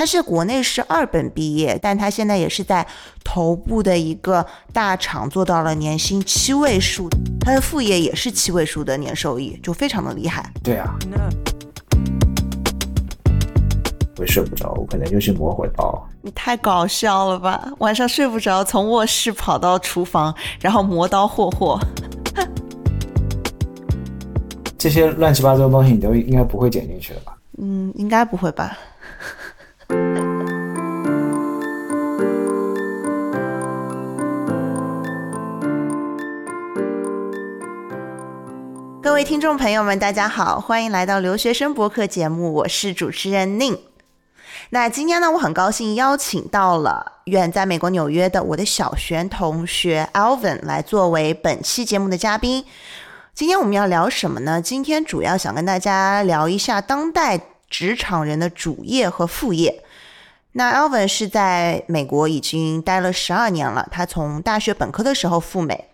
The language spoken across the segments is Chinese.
他是国内是二本毕业，但他现在也是在头部的一个大厂做到了年薪七位数，他的副业也是七位数的年收益，就非常的厉害。对啊，会睡不着，我可能就去磨会刀。你太搞笑了吧！晚上睡不着，从卧室跑到厨房，然后磨刀霍霍。这些乱七八糟的东西，你都应该不会剪进去的吧？嗯，应该不会吧。各位听众朋友们，大家好，欢迎来到留学生博客节目，我是主持人宁。那今天呢，我很高兴邀请到了远在美国纽约的我的小学同学 Alvin 来作为本期节目的嘉宾。今天我们要聊什么呢？今天主要想跟大家聊一下当代职场人的主业和副业。那 Alvin 是在美国已经待了十二年了，他从大学本科的时候赴美。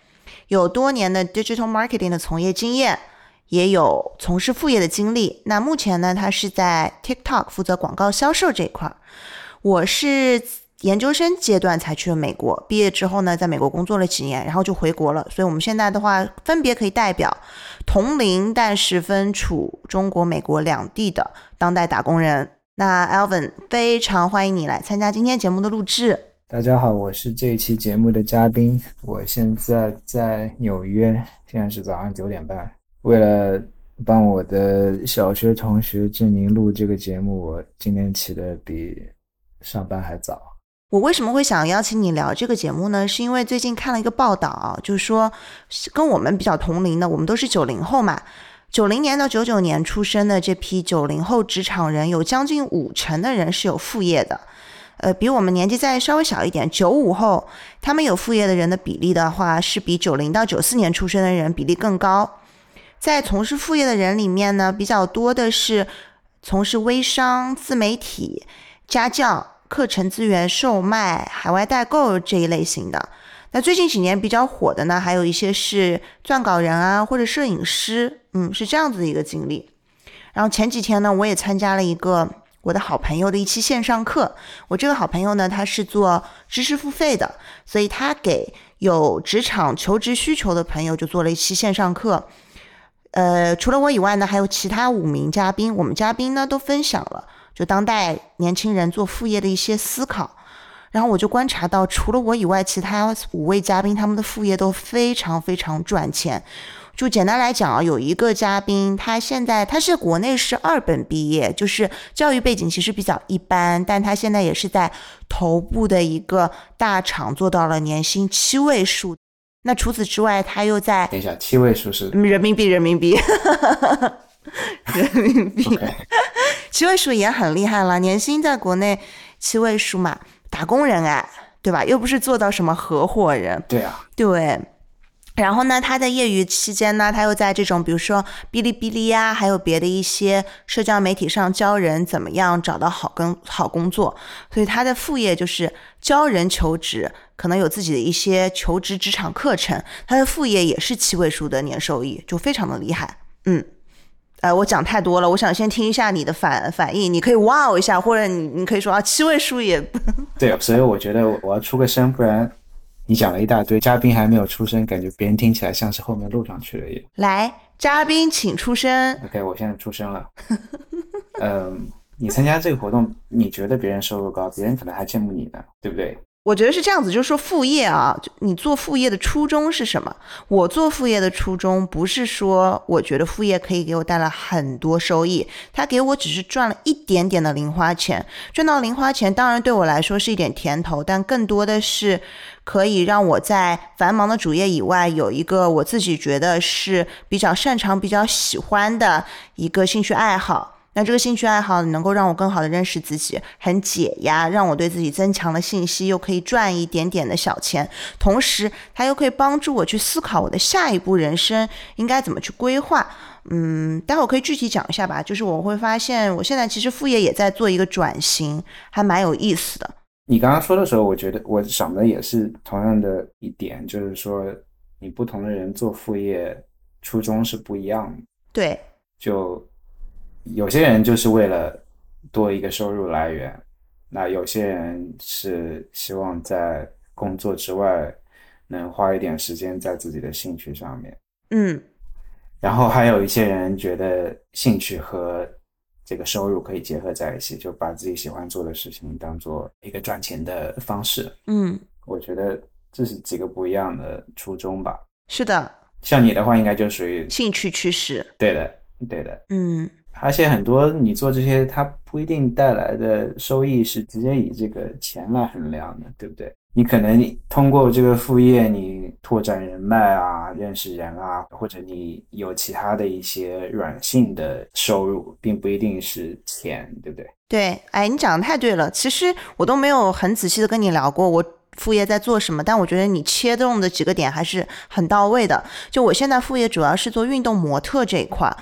有多年的 digital marketing 的从业经验，也有从事副业的经历。那目前呢，他是在 TikTok 负责广告销售这一块儿。我是研究生阶段才去了美国，毕业之后呢，在美国工作了几年，然后就回国了。所以我们现在的话，分别可以代表同龄但是分处中国、美国两地的当代打工人。那 Alvin，非常欢迎你来参加今天节目的录制。大家好，我是这一期节目的嘉宾，我现在在纽约，现在是早上九点半。为了帮我的小学同学志宁录这个节目，我今天起的比上班还早。我为什么会想邀请你聊这个节目呢？是因为最近看了一个报道，就是说跟我们比较同龄的，我们都是九零后嘛，九零年到九九年出生的这批九零后职场人，有将近五成的人是有副业的。呃，比我们年纪再稍微小一点，九五后，他们有副业的人的比例的话，是比九零到九四年出生的人比例更高。在从事副业的人里面呢，比较多的是从事微商、自媒体、家教、课程资源售卖、海外代购这一类型的。那最近几年比较火的呢，还有一些是撰稿人啊，或者摄影师，嗯，是这样子的一个经历。然后前几天呢，我也参加了一个。我的好朋友的一期线上课，我这个好朋友呢，他是做知识付费的，所以他给有职场求职需求的朋友就做了一期线上课。呃，除了我以外呢，还有其他五名嘉宾，我们嘉宾呢都分享了就当代年轻人做副业的一些思考。然后我就观察到，除了我以外，其他五位嘉宾他们的副业都非常非常赚钱。就简单来讲啊，有一个嘉宾，他现在他是国内是二本毕业，就是教育背景其实比较一般，但他现在也是在头部的一个大厂做到了年薪七位数。那除此之外，他又在等一下，七位数是人民币，人民币，人民币，七位数也很厉害了，年薪在国内七位数嘛，打工人哎，对吧？又不是做到什么合伙人。对啊，对。然后呢，他在业余期间呢，他又在这种比如说哔哩哔哩呀，还有别的一些社交媒体上教人怎么样找到好跟好工作。所以他的副业就是教人求职，可能有自己的一些求职职场课程。他的副业也是七位数的年收益，就非常的厉害。嗯，呃，我讲太多了，我想先听一下你的反反应。你可以哇哦一下，或者你你可以说啊，七位数也 对。所以我觉得我要出个声，不然。你讲了一大堆，嘉宾还没有出声，感觉别人听起来像是后面录上去了也。来，嘉宾请出声。OK，我现在出声了。嗯，你参加这个活动，你觉得别人收入高，别人可能还羡慕你呢，对不对？我觉得是这样子，就是说副业啊，就你做副业的初衷是什么？我做副业的初衷不是说我觉得副业可以给我带来很多收益，它给我只是赚了一点点的零花钱。赚到零花钱当然对我来说是一点甜头，但更多的是可以让我在繁忙的主业以外有一个我自己觉得是比较擅长、比较喜欢的一个兴趣爱好。那这个兴趣爱好能够让我更好的认识自己，很解压，让我对自己增强了信息，又可以赚一点点的小钱，同时它又可以帮助我去思考我的下一步人生应该怎么去规划。嗯，待会儿可以具体讲一下吧。就是我会发现，我现在其实副业也在做一个转型，还蛮有意思的。你刚刚说的时候，我觉得我想的也是同样的一点，就是说你不同的人做副业初衷是不一样的。对，就。有些人就是为了多一个收入来源，那有些人是希望在工作之外能花一点时间在自己的兴趣上面。嗯然后还有一些人觉得兴趣和这个收入可以结合在一起，就把自己喜欢做的事情当做一个赚钱的方式。嗯，我觉得这是几个不一样的初衷吧。是的，像你的话，应该就属于兴趣驱使。对的，对的。嗯而且很多你做这些，它不一定带来的收益是直接以这个钱来衡量的，对不对？你可能通过这个副业，你拓展人脉啊，认识人啊，或者你有其他的一些软性的收入，并不一定是钱，对不对？对，哎，你讲的太对了。其实我都没有很仔细的跟你聊过我副业在做什么，但我觉得你切中的几个点还是很到位的。就我现在副业主要是做运动模特这一块，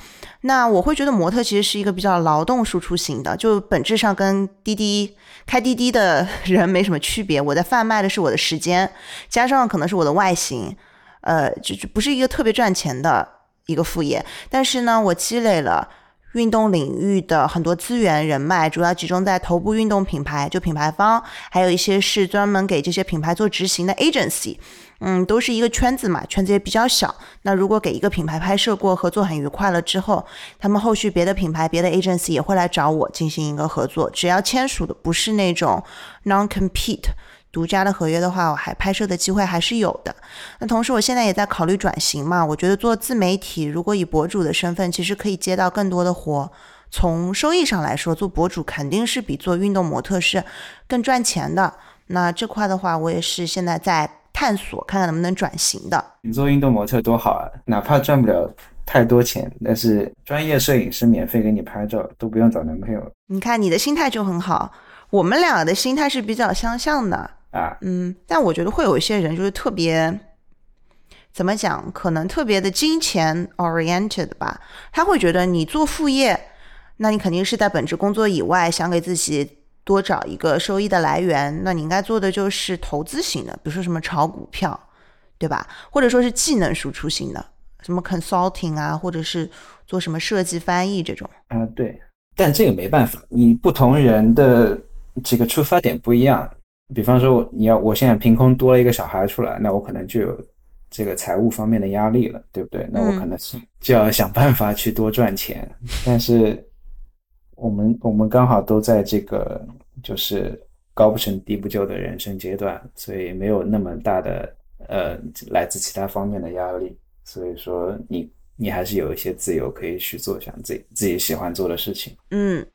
那我会觉得模特其实是一个比较劳动输出型的，就本质上跟滴滴开滴滴的 人没什么区别。我在贩卖的是我的时间，加上可能是我的外形，呃，就就不是一个特别赚钱的一个副业。但是呢，我积累了。运动领域的很多资源人脉，主要集中在头部运动品牌，就品牌方，还有一些是专门给这些品牌做执行的 agency，嗯，都是一个圈子嘛，圈子也比较小。那如果给一个品牌拍摄过，合作很愉快了之后，他们后续别的品牌、别的 agency 也会来找我进行一个合作，只要签署的不是那种 non compete。独家的合约的话，我还拍摄的机会还是有的。那同时，我现在也在考虑转型嘛。我觉得做自媒体，如果以博主的身份，其实可以接到更多的活。从收益上来说，做博主肯定是比做运动模特是更赚钱的。那这块的话，我也是现在在探索，看看能不能转型的。你做运动模特多好啊，哪怕赚不了太多钱，但是专业摄影师免费给你拍照，都不用找男朋友你看你的心态就很好，我们俩的心态是比较相像的。啊。嗯，但我觉得会有一些人就是特别，怎么讲，可能特别的金钱 oriented 吧。他会觉得你做副业，那你肯定是在本职工作以外想给自己多找一个收益的来源。那你应该做的就是投资型的，比如说什么炒股票，对吧？或者说是技能输出型的，什么 consulting 啊，或者是做什么设计翻译这种。啊，对，但这个没办法，你不同人的这个出发点不一样。比方说，你要我现在凭空多了一个小孩出来，那我可能就有这个财务方面的压力了，对不对？那我可能是就要想办法去多赚钱。但是我们我们刚好都在这个就是高不成低不就的人生阶段，所以没有那么大的呃来自其他方面的压力。所以说你你还是有一些自由可以去做想自己自己喜欢做的事情。嗯，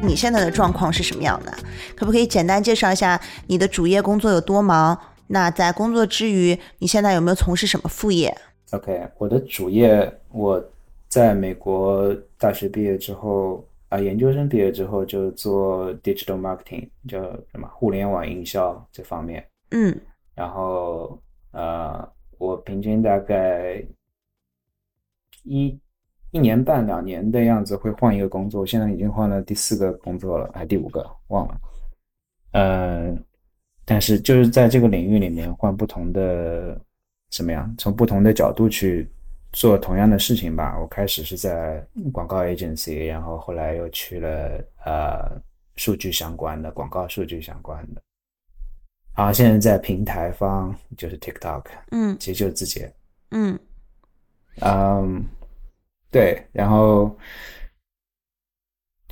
你现在的状况是什么样的？可不可以简单介绍一下你的主业工作有多忙？那在工作之余，你现在有没有从事什么副业？OK，我的主业我在美国大学毕业之后啊、研究生毕业之后就做 digital marketing，叫什么互联网营销这方面。嗯然后呃，我平均大概一一年半两年的样子会换一个工作，我现在已经换了第四个工作了，还第五个忘了。嗯、但是就是在这个领域里面换不同的怎么样，从不同的角度去做同样的事情吧。我开始是在广告 agency，然后后来又去了呃数据相关的广告数据相关的。然后现在在平台方就是 TikTok，嗯其实就是字节，嗯嗯，对，然后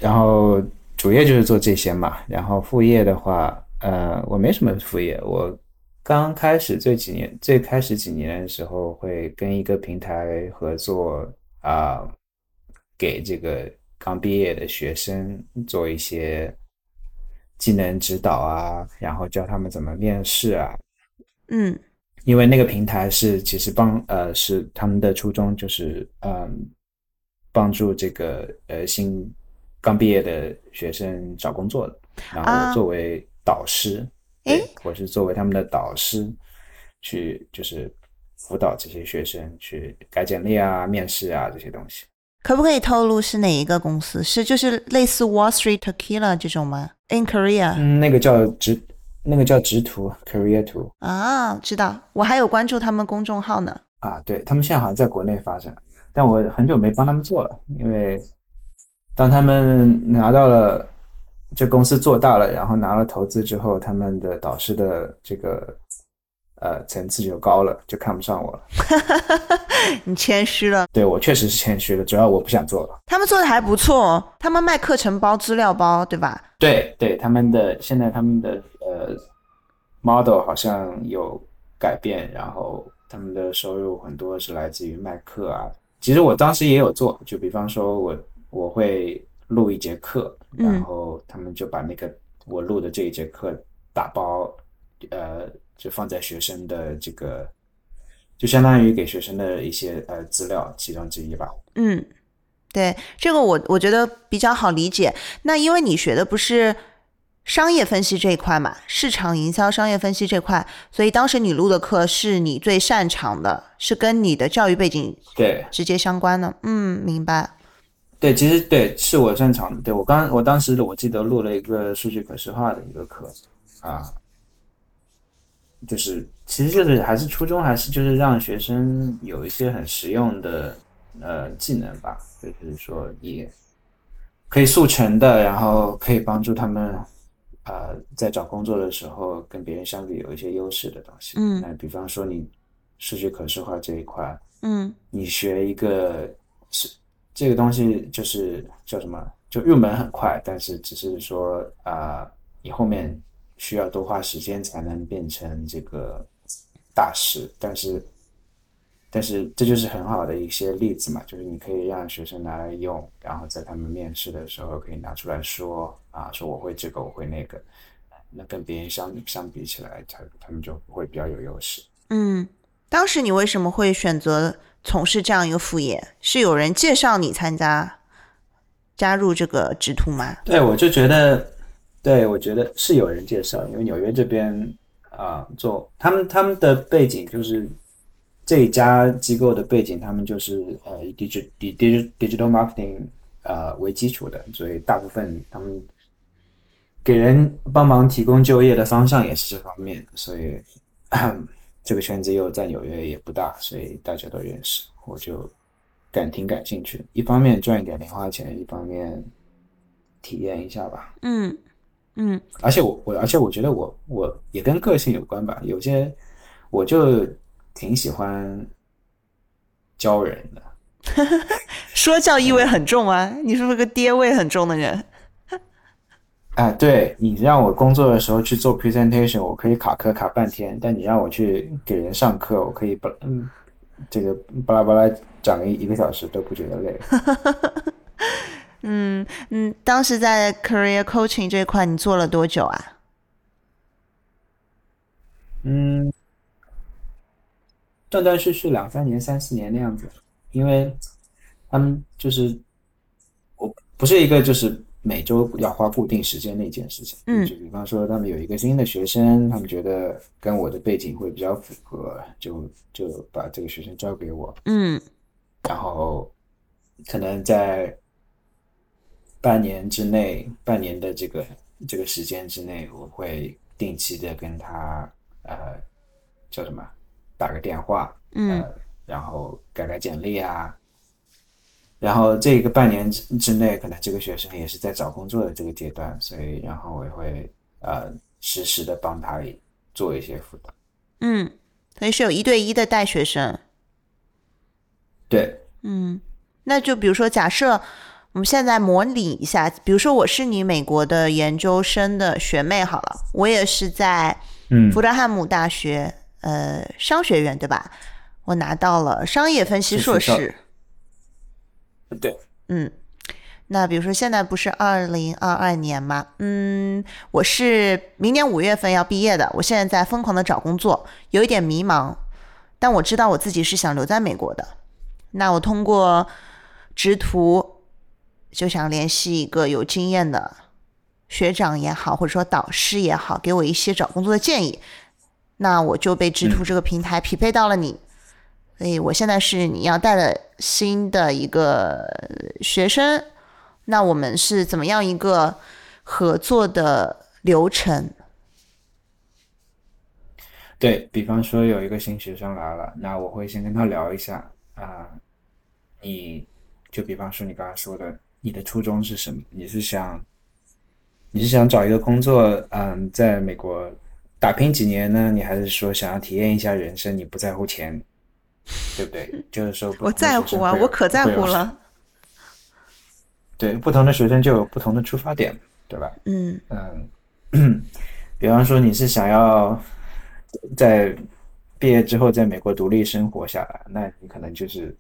然后主业就是做这些嘛，然后副业的话，呃，我没什么副业，我刚开始这几年，最开始几年的时候会跟一个平台合作啊、给这个刚毕业的学生做一些技能指导啊，然后教他们怎么面试啊，嗯。因为那个平台是其实帮呃是他们的初衷就是嗯帮助这个呃新刚毕业的学生找工作的，然后作为导师，诶对，我是作为他们的导师去就是辅导这些学生去改简历啊、面试啊这些东西。可不可以透露是哪一个公司？是就是类似 Wall Street Tequila 这种吗？In Korea、嗯，那个叫直，那个叫直图 Career 图。啊，知道，我还有关注他们公众号呢。啊，对他们现在好像在国内发展，但我很久没帮他们做了，因为当他们拿到了这公司做大了，然后拿了投资之后，他们的导师的这个呃层次就高了，就看不上我了。你谦虚了，对我确实是谦虚了，主要我不想做了。他们做的还不错，他们卖课程包、资料包，对吧？对对，他们的现在他们的呃 model 好像有改变，然后。他们的收入很多是来自于卖课啊。其实我当时也有做，就比方说我我会录一节课，然后他们就把那个我录的这一节课打包，呃，就放在学生的这个，就相当于给学生的一些呃资料其中之一吧。嗯，对，这个我我觉得比较好理解。那因为你学的不是。商业分析这一块嘛，市场营销、商业分析这块，所以当时你录的课是你最擅长的，是跟你的教育背景对直接相关的。嗯，明白。对，其实对是我擅长的。对我刚我当时我记得录了一个数据可视化的一个课啊，就是其实就是还是初衷还是就是让学生有一些很实用的呃技能吧，就是说也可以速成的，然后可以帮助他们。呃，在找工作的时候，跟别人相比有一些优势的东西。嗯，那比方说你数据可视化这一块，嗯，你学一个是这个东西，就是叫什么？就入门很快，但是只是说啊，你后面需要多花时间才能变成这个大师。但是，但是这就是很好的一些例子嘛，就是你可以让学生拿来用，然后在他们面试的时候可以拿出来说。啊，说我会这个，我会那个，那跟别人相相比起来，他他们就会比较有优势。嗯，当时你为什么会选择从事这样一个副业？是有人介绍你参加加入这个直图吗？对，我就觉得，对我觉得是有人介绍，因为纽约这边啊，做他们他们的背景就是这一家机构的背景，他们就是呃以 digital digital digital marketing 呃为基础的，所以大部分他们。给人帮忙提供就业的方向也是这方面，所以这个圈子又在纽约也不大，所以大家都认识，我就感挺感兴趣。一方面赚一点零花钱，一方面体验一下吧。嗯嗯，而且我我而且我觉得我我也跟个性有关吧，有些我就挺喜欢教人的，说教意味很重啊，你是不是个爹味很重的人？啊，对你让我工作的时候去做 presentation，我可以卡壳卡半天；但你让我去给人上课，我可以不嗯，这个巴拉巴拉讲一一个小时都不觉得累。嗯嗯，当时在 career coaching 这块你做了多久啊？嗯，断断续续两三年、三四年那样子，因为他们就是我不是一个就是。每周要花固定时间那件事情，嗯，就比方说他们有一个新的学生，他们觉得跟我的背景会比较符合，就就把这个学生交给我，嗯，然后可能在半年之内，半年的这个这个时间之内，我会定期的跟他呃叫什么打个电话，嗯，然后改改简历啊。然后这个半年之之内，可能这个学生也是在找工作的这个阶段，所以然后我也会呃实时的帮他做一些辅导。嗯，所以是有一对一的带学生。对，嗯，那就比如说，假设我们现在模拟一下，比如说我是你美国的研究生的学妹，好了，我也是在嗯福德汉姆大学呃商学院对吧？我拿到了商业分析硕士。对，嗯，那比如说现在不是二零二二年吗？嗯，我是明年五月份要毕业的，我现在在疯狂的找工作，有一点迷茫，但我知道我自己是想留在美国的。那我通过职图就想联系一个有经验的学长也好，或者说导师也好，给我一些找工作的建议。那我就被直图这个平台匹配到了你。所以我现在是你要带的新的一个学生，那我们是怎么样一个合作的流程？对比方说有一个新学生来了，那我会先跟他聊一下啊，你就比方说你刚才说的，你的初衷是什么？你是想你是想找一个工作，嗯，在美国打拼几年呢？你还是说想要体验一下人生？你不在乎钱，对不对？就是说，我在乎啊，我可在乎了。对，不同的学生就有不同的出发点，对吧？嗯嗯，比方说你是想要。在毕业之后，在美国独立生活下来，那你可能就是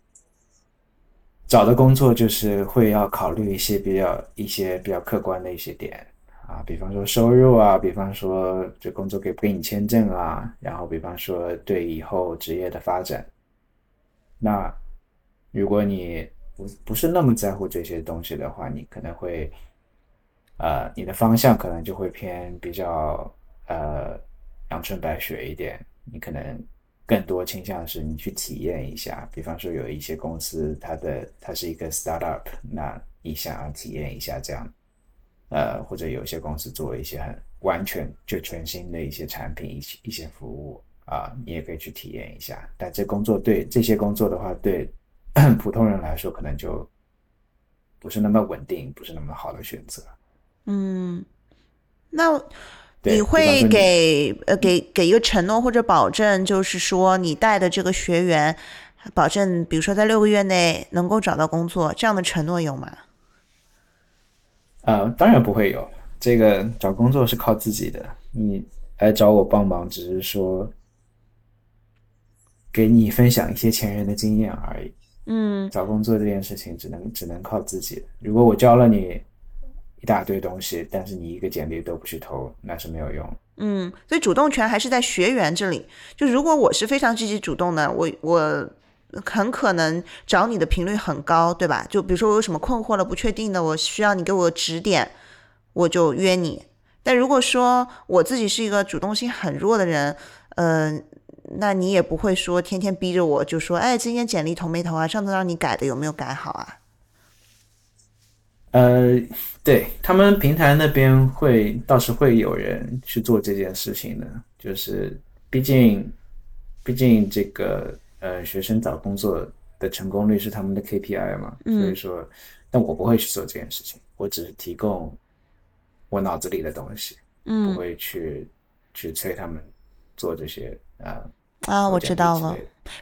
找的工作就是会要考虑一些比较一些比较客观的一些点啊，比方说收入啊，比方说这工作给不给你签证啊，然后比方说对以后职业的发展。那如果你不不是那么在乎这些东西的话，你可能会呃，你的方向可能就会偏比较呃。阳春白雪一点，你可能更多倾向是你去体验一下。比方说，有一些公司，它的它是一个 startup，那你想要体验一下这样，呃，或者有些公司做一些很完全就全新的一些产品、一些一些服务啊，你也可以去体验一下。但这工作对这些工作的话，对 普通人来说，可能就不是那么稳定，不是那么好的选择。嗯，那。你会给呃给给一个承诺或者保证，就是说你带的这个学员，保证比如说在六个月内能够找到工作，这样的承诺有吗？啊，当然不会有。这个找工作是靠自己的，你来找我帮忙，只是说给你分享一些前人的经验而已。嗯，找工作这件事情只能只能靠自己。如果我教了你。一大堆东西，但是你一个简历都不去投，那是没有用。嗯，所以主动权还是在学员这里。就如果我是非常积极主动的，我我很可能找你的频率很高，对吧？就比如说我有什么困惑了、不确定的，我需要你给我指点，我就约你。但如果说我自己是一个主动性很弱的人，嗯，那你也不会说天天逼着我，就说，哎，今天简历投没投啊？上次让你改的有没有改好啊？呃，对他们平台那边会倒是会有人去做这件事情的，就是毕竟，毕竟这个呃学生找工作的成功率是他们的 KPI 嘛，所以说，但我不会去做这件事情，我只是提供我脑子里的东西，嗯不会去去催他们做这些啊啊，我知道了，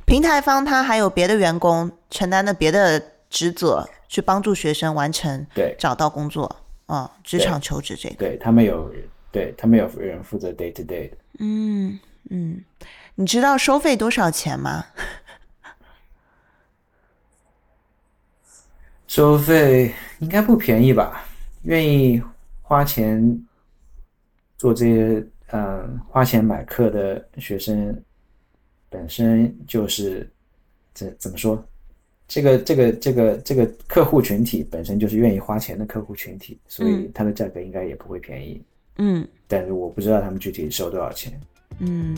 平台方他还有别的员工承担的别的职责。去帮助学生完成对找到工作啊，职场求职这个，对他们有对他们有人负责 day to day 的。嗯嗯，你知道收费多少钱吗？收费应该不便宜吧？愿意花钱做这些嗯花钱买课的学生，本身就是这怎么说？这个这个这个这个客户群体本身就是愿意花钱的客户群体，所以它的价格应该也不会便宜。嗯，但是我不知道他们具体收多少钱。嗯。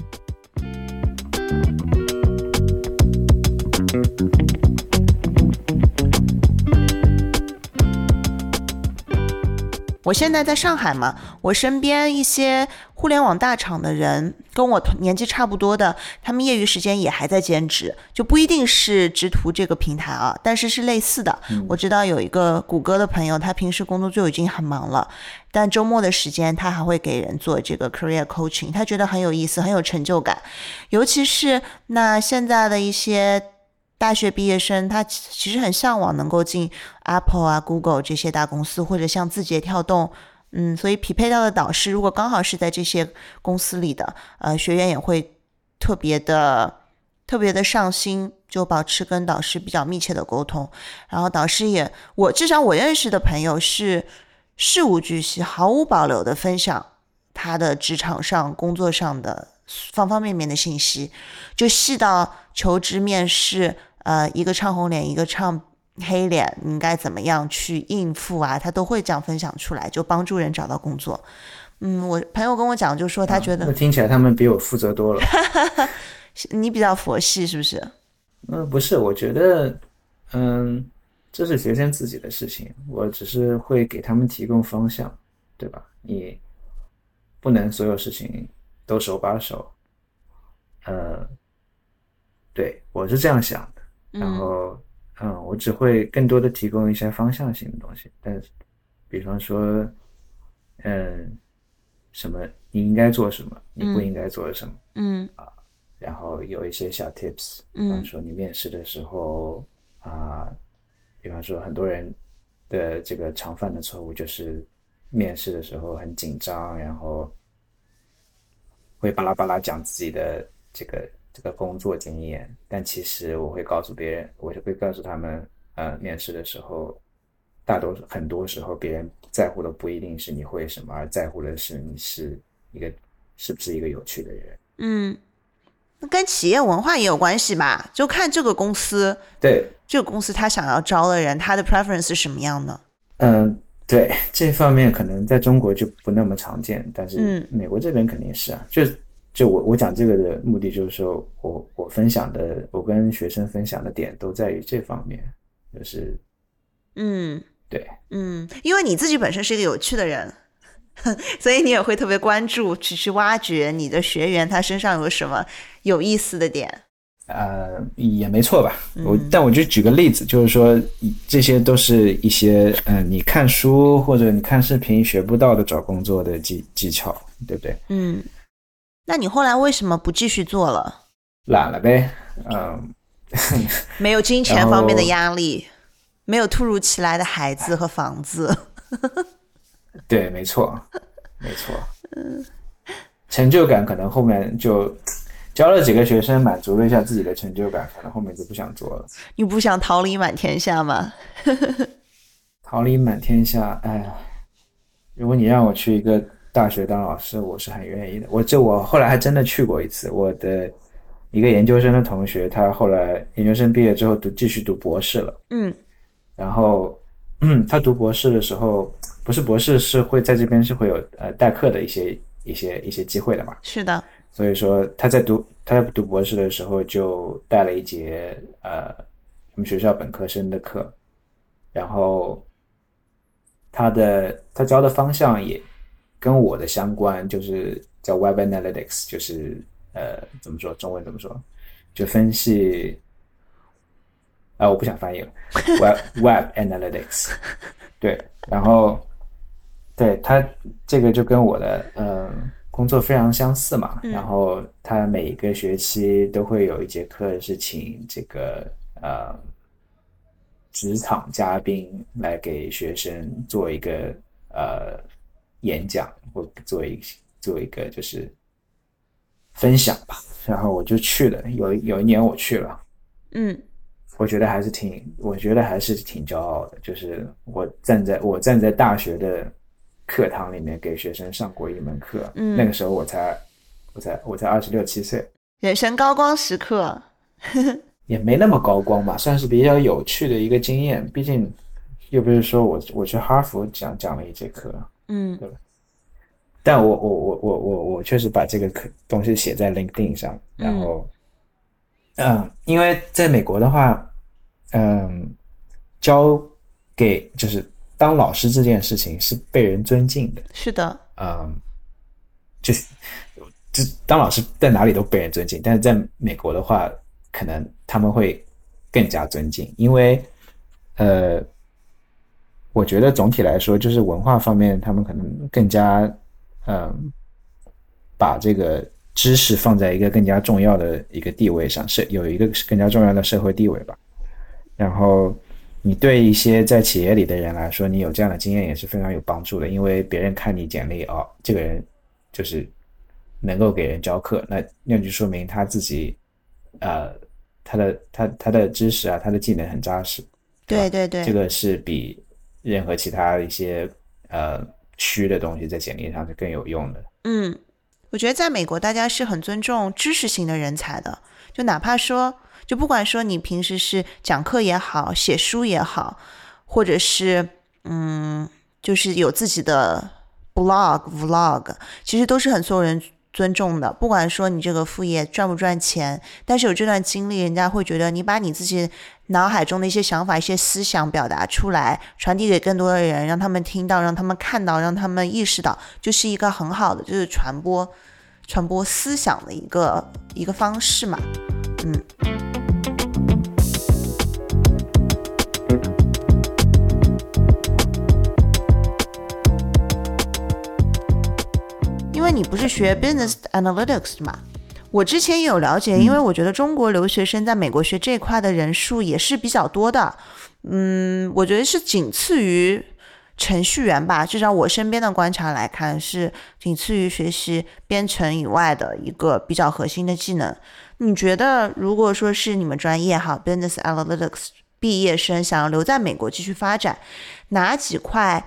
我现在在上海嘛，我身边一些互联网大厂的人跟我同年纪差不多的，他们业余时间也还在兼职，就不一定是直图这个平台啊，但是是类似的。我知道有一个谷歌的朋友，他平时工作就已经很忙了，但周末的时间他还会给人做这个 career coaching，他觉得很有意思，很有成就感，尤其是那现在的一些。大学毕业生，他其实很向往能够进 Apple 啊、Google 这些大公司，或者像字节跳动，嗯，所以匹配到的导师如果刚好是在这些公司里的，呃，学员也会特别的、特别的上心，就保持跟导师比较密切的沟通。然后导师也，我至少我认识的朋友是事无巨细、毫无保留的分享他的职场上、工作上的方方面面的信息，就细到求职面试。呃，一个唱红脸，一个唱黑脸，应该怎么样去应付啊？他都会这样分享出来，就帮助人找到工作。嗯，我朋友跟我讲，就说他觉得听起来他们比我负责多了。你比较佛系是不是？嗯，不是，我觉得，嗯，这是学生自己的事情，我只是会给他们提供方向，对吧？你不能所有事情都手把手。呃，对我是这样想的。然嗯后，嗯，我只会更多的提供一些方向性的东西，但是，比方说，嗯，什么你应该做什么，你不嗯。应该做什么，嗯。啊然后有一些小 tips，比嗯。方说你面试的时候啊、比方说很多人的这个常犯的错误就是面试的时候很紧张，然后会巴拉巴拉讲自己的这个这个工作经验，但其实我会告诉别人，我就会告诉他们，呃，面试的时候，大多数很多时候别人在乎的不一定是你会什么，而在乎的是你是一个是不是一个有趣的人。嗯，那跟企业文化也有关系吧？就看这个公司，对，这个公司他想要招的人，他的 preference 是什么样的？嗯，对，这方面可能在中国就不那么常见，但是嗯美国这边肯定是啊。就就我我讲这个的目的就是说我我分享的，我跟学生分享的点都在于这方面，就是嗯对嗯，因为你自己本身是一个有趣的人，所以你也会特别关注去去挖掘你的学员他身上有什么有意思的点。呃也没错吧。我嗯但我就举个例子，就是说这些都是一些嗯、呃你看书或者你看视频学不到的找工作的技技巧，对不对？嗯，那你后来为什么不继续做了？懒了呗，嗯。没有金钱方面的压力，没有突如其来的孩子和房子。对，没错，没错。嗯成就感可能后面就教了几个学生，满足了一下自己的成就感，可能后面就不想做了。你不想桃李满天下吗？桃李满天下，哎呀，如果你让我去一个大学当老师，我是很愿意的。我这我后来还真的去过一次，我的一个研究生的同学，他后来研究生毕业之后读继续读博士了。嗯然后，嗯，他读博士的时候，不是博士是会在这边是会有呃代课的一些一些一些机会的嘛。是的，所以说他在读他在读博士的时候就带了一节呃我们学校本科生的课，然后他的他教的方向也跟我的相关，就是叫 Web Analytics，就是呃怎么说中文怎么说，就分析。啊，我不想翻译了，Web Web Analytics，对，然后对他这个就跟我的呃工作非常相似嘛，嗯。然后他每一个学期都会有一节课是请这个呃职场嘉宾来给学生做一个呃演讲或做一做一个就是分享吧，然后我就去了，有有一年我去了。嗯我觉得还是挺，我觉得还是挺骄傲的。就是我站在我站在大学的课堂里面给学生上过一门课，嗯那个时候我才我才我才二十六七岁，人生高光时刻。也没那么高光吧，算是比较有趣的一个经验。毕竟又不是说我我去哈佛讲讲了一节课，嗯。但我我我我我我确实把这个课东西写在 LinkedIn 上，然后，嗯，因为在美国的话，嗯，教给就是当老师这件事情是被人尊敬的，是的，嗯，就是就当老师在哪里都被人尊敬，但是在美国的话，可能他们会更加尊敬，因为呃，我觉得总体来说，就是文化方面，他们可能更加嗯，把这个知识放在一个更加重要的一个地位上，是有一个更加重要的社会地位吧。然后你对一些在企业里的人来说，你有这样的经验也是非常有帮助的，因为别人看你简历哦，这个人就是能够给人教课，那那就说明他自己呃他的他他的知识啊，他的技能很扎实。对对对，这个是比任何其他一些呃虚的东西在简历上是更有用的。嗯，我觉得在美国，大家是很尊重知识型的人才的，就哪怕说，就不管说你平时是讲课也好，写书也好，或者是嗯，就是有自己的 blog、vlog，其实都是很受人尊重的。不管说你这个副业赚不赚钱，但是有这段经历，人家会觉得你把你自己脑海中的一些想法、一些思想表达出来，传递给更多的人，让他们听到，让他们看到，让他们意识到，就是一个很好的，就是传播。传播思想的一个一个方式嘛，嗯。为你不是学 business analytics 的嘛，我之前也有了解，因为我觉得中国留学生在美国学这块的人数也是比较多的，嗯，我觉得是仅次于。程序员吧，至少我身边的观察来看，是仅次于学习编程以外的一个比较核心的技能。你觉得，如果说是你们专业哈，Business Analytics 毕业生想要留在美国继续发展，哪几块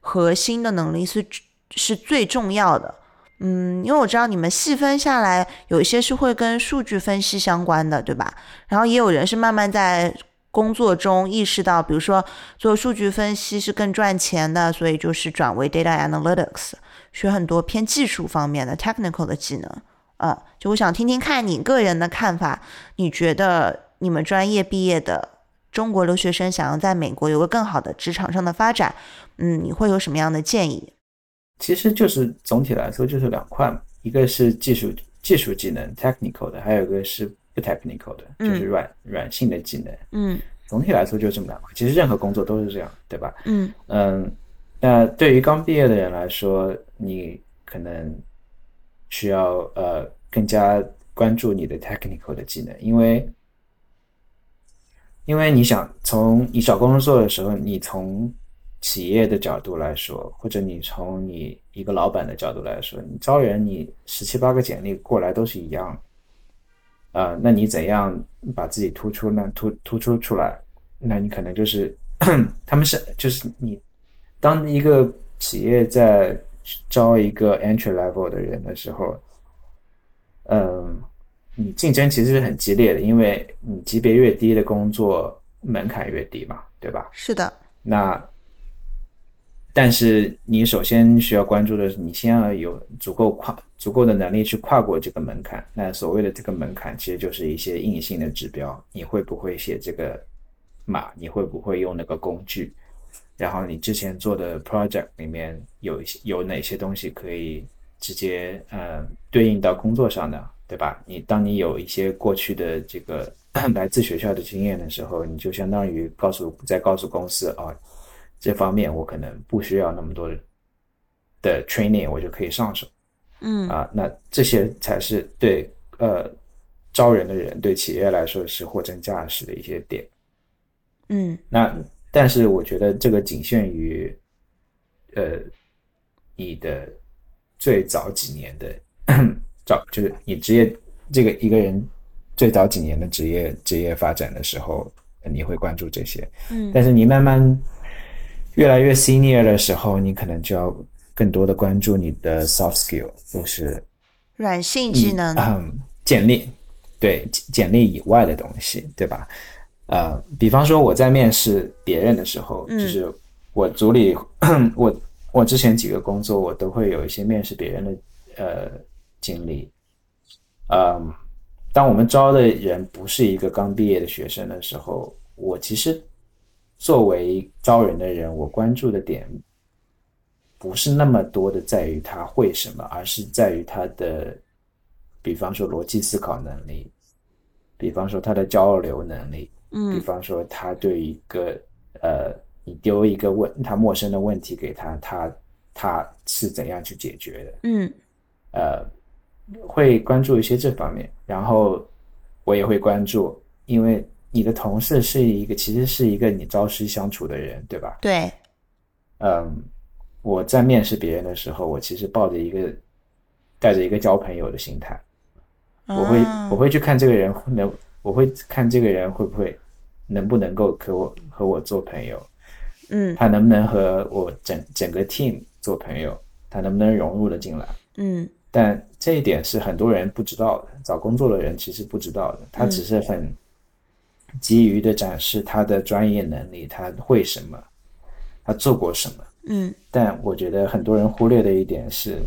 核心的能力是是最重要的？嗯，因为我知道你们细分下来，有一些是会跟数据分析相关的，对吧？然后也有人是慢慢在。工作中意识到，比如说做数据分析是更赚钱的，所以就是转为 data analytics，学很多偏技术方面的 technical 的技能。啊，就我想听听看你个人的看法，你觉得你们专业毕业的中国留学生想要在美国有个更好的职场上的发展，嗯，你会有什么样的建议？其实就是总体来说就是两块嘛，一个是技术技术技能 technical 的，还有一个是。不 technical 的，就是软软性的技能。嗯，总体来说就这么两块。其实任何工作都是这样，对吧？嗯嗯。那对于刚毕业的人来说，你可能需要呃更加关注你的 technical 的技能，因为因为你想从你找工作的时候，你从企业的角度来说，或者你从你一个老板的角度来说，你招人，你十七八个简历过来都是一样。呃，那你怎样把自己突出呢？突突出出来，那你可能就是 他们是就是你，当一个企业在招一个 entry level 的人的时候，嗯，你竞争其实是很激烈的，因为你级别越低的工作门槛越低嘛，对吧？是的。那。但是你首先需要关注的是，你先要有足够跨足够的能力去跨过这个门槛。那所谓的这个门槛，其实就是一些硬性的指标。你会不会写这个码？你会不会用那个工具？然后你之前做的 project 里面有一些有哪些东西可以直接呃对应到工作上的，对吧？你当你有一些过去的这个 来自学校的经验的时候，你就相当于告诉在告诉公司啊。这方面我可能不需要那么多的 training，我就可以上手。嗯啊，那这些才是对呃招人的人对企业来说是货真价实的一些点。嗯，那但是我觉得这个仅限于呃你的最早几年的早，就是你职业这个一个人最早几年的职业职业发展的时候，你会关注这些。嗯，但是你慢慢。越来越 senior 的时候，你可能就要更多的关注你的 soft skill，就是软性技能，嗯，简历，对，简历以外的东西，对吧？呃，比方说我在面试别人的时候，就是我组里，我我之前几个工作，我都会有一些面试别人的呃经历。嗯，当我们招的人不是一个刚毕业的学生的时候，我其实。作为招人的人，我关注的点不是那么多的在于他会什么，而是在于他的，比方说逻辑思考能力，比方说他的交流能力，嗯，比方说他对一个呃，你丢一个问他陌生的问题给他，他他是怎样去解决的，嗯，呃，会关注一些这方面，然后我也会关注，因为。你的同事是一个，其实是一个你朝夕相处的人，对吧？对。嗯，我在面试别人的时候，我其实抱着一个带着一个交朋友的心态，我会我会去看这个人能，我会看这个人会不会能不能够和我和我做朋友，嗯，他能不能和我整整个 team 做朋友，他能不能融入的进来，嗯。但这一点是很多人不知道的，找工作的人其实不知道的，他只是很。急于的展示他的专业能力，他会什么，他做过什么。嗯，但我觉得很多人忽略的一点是，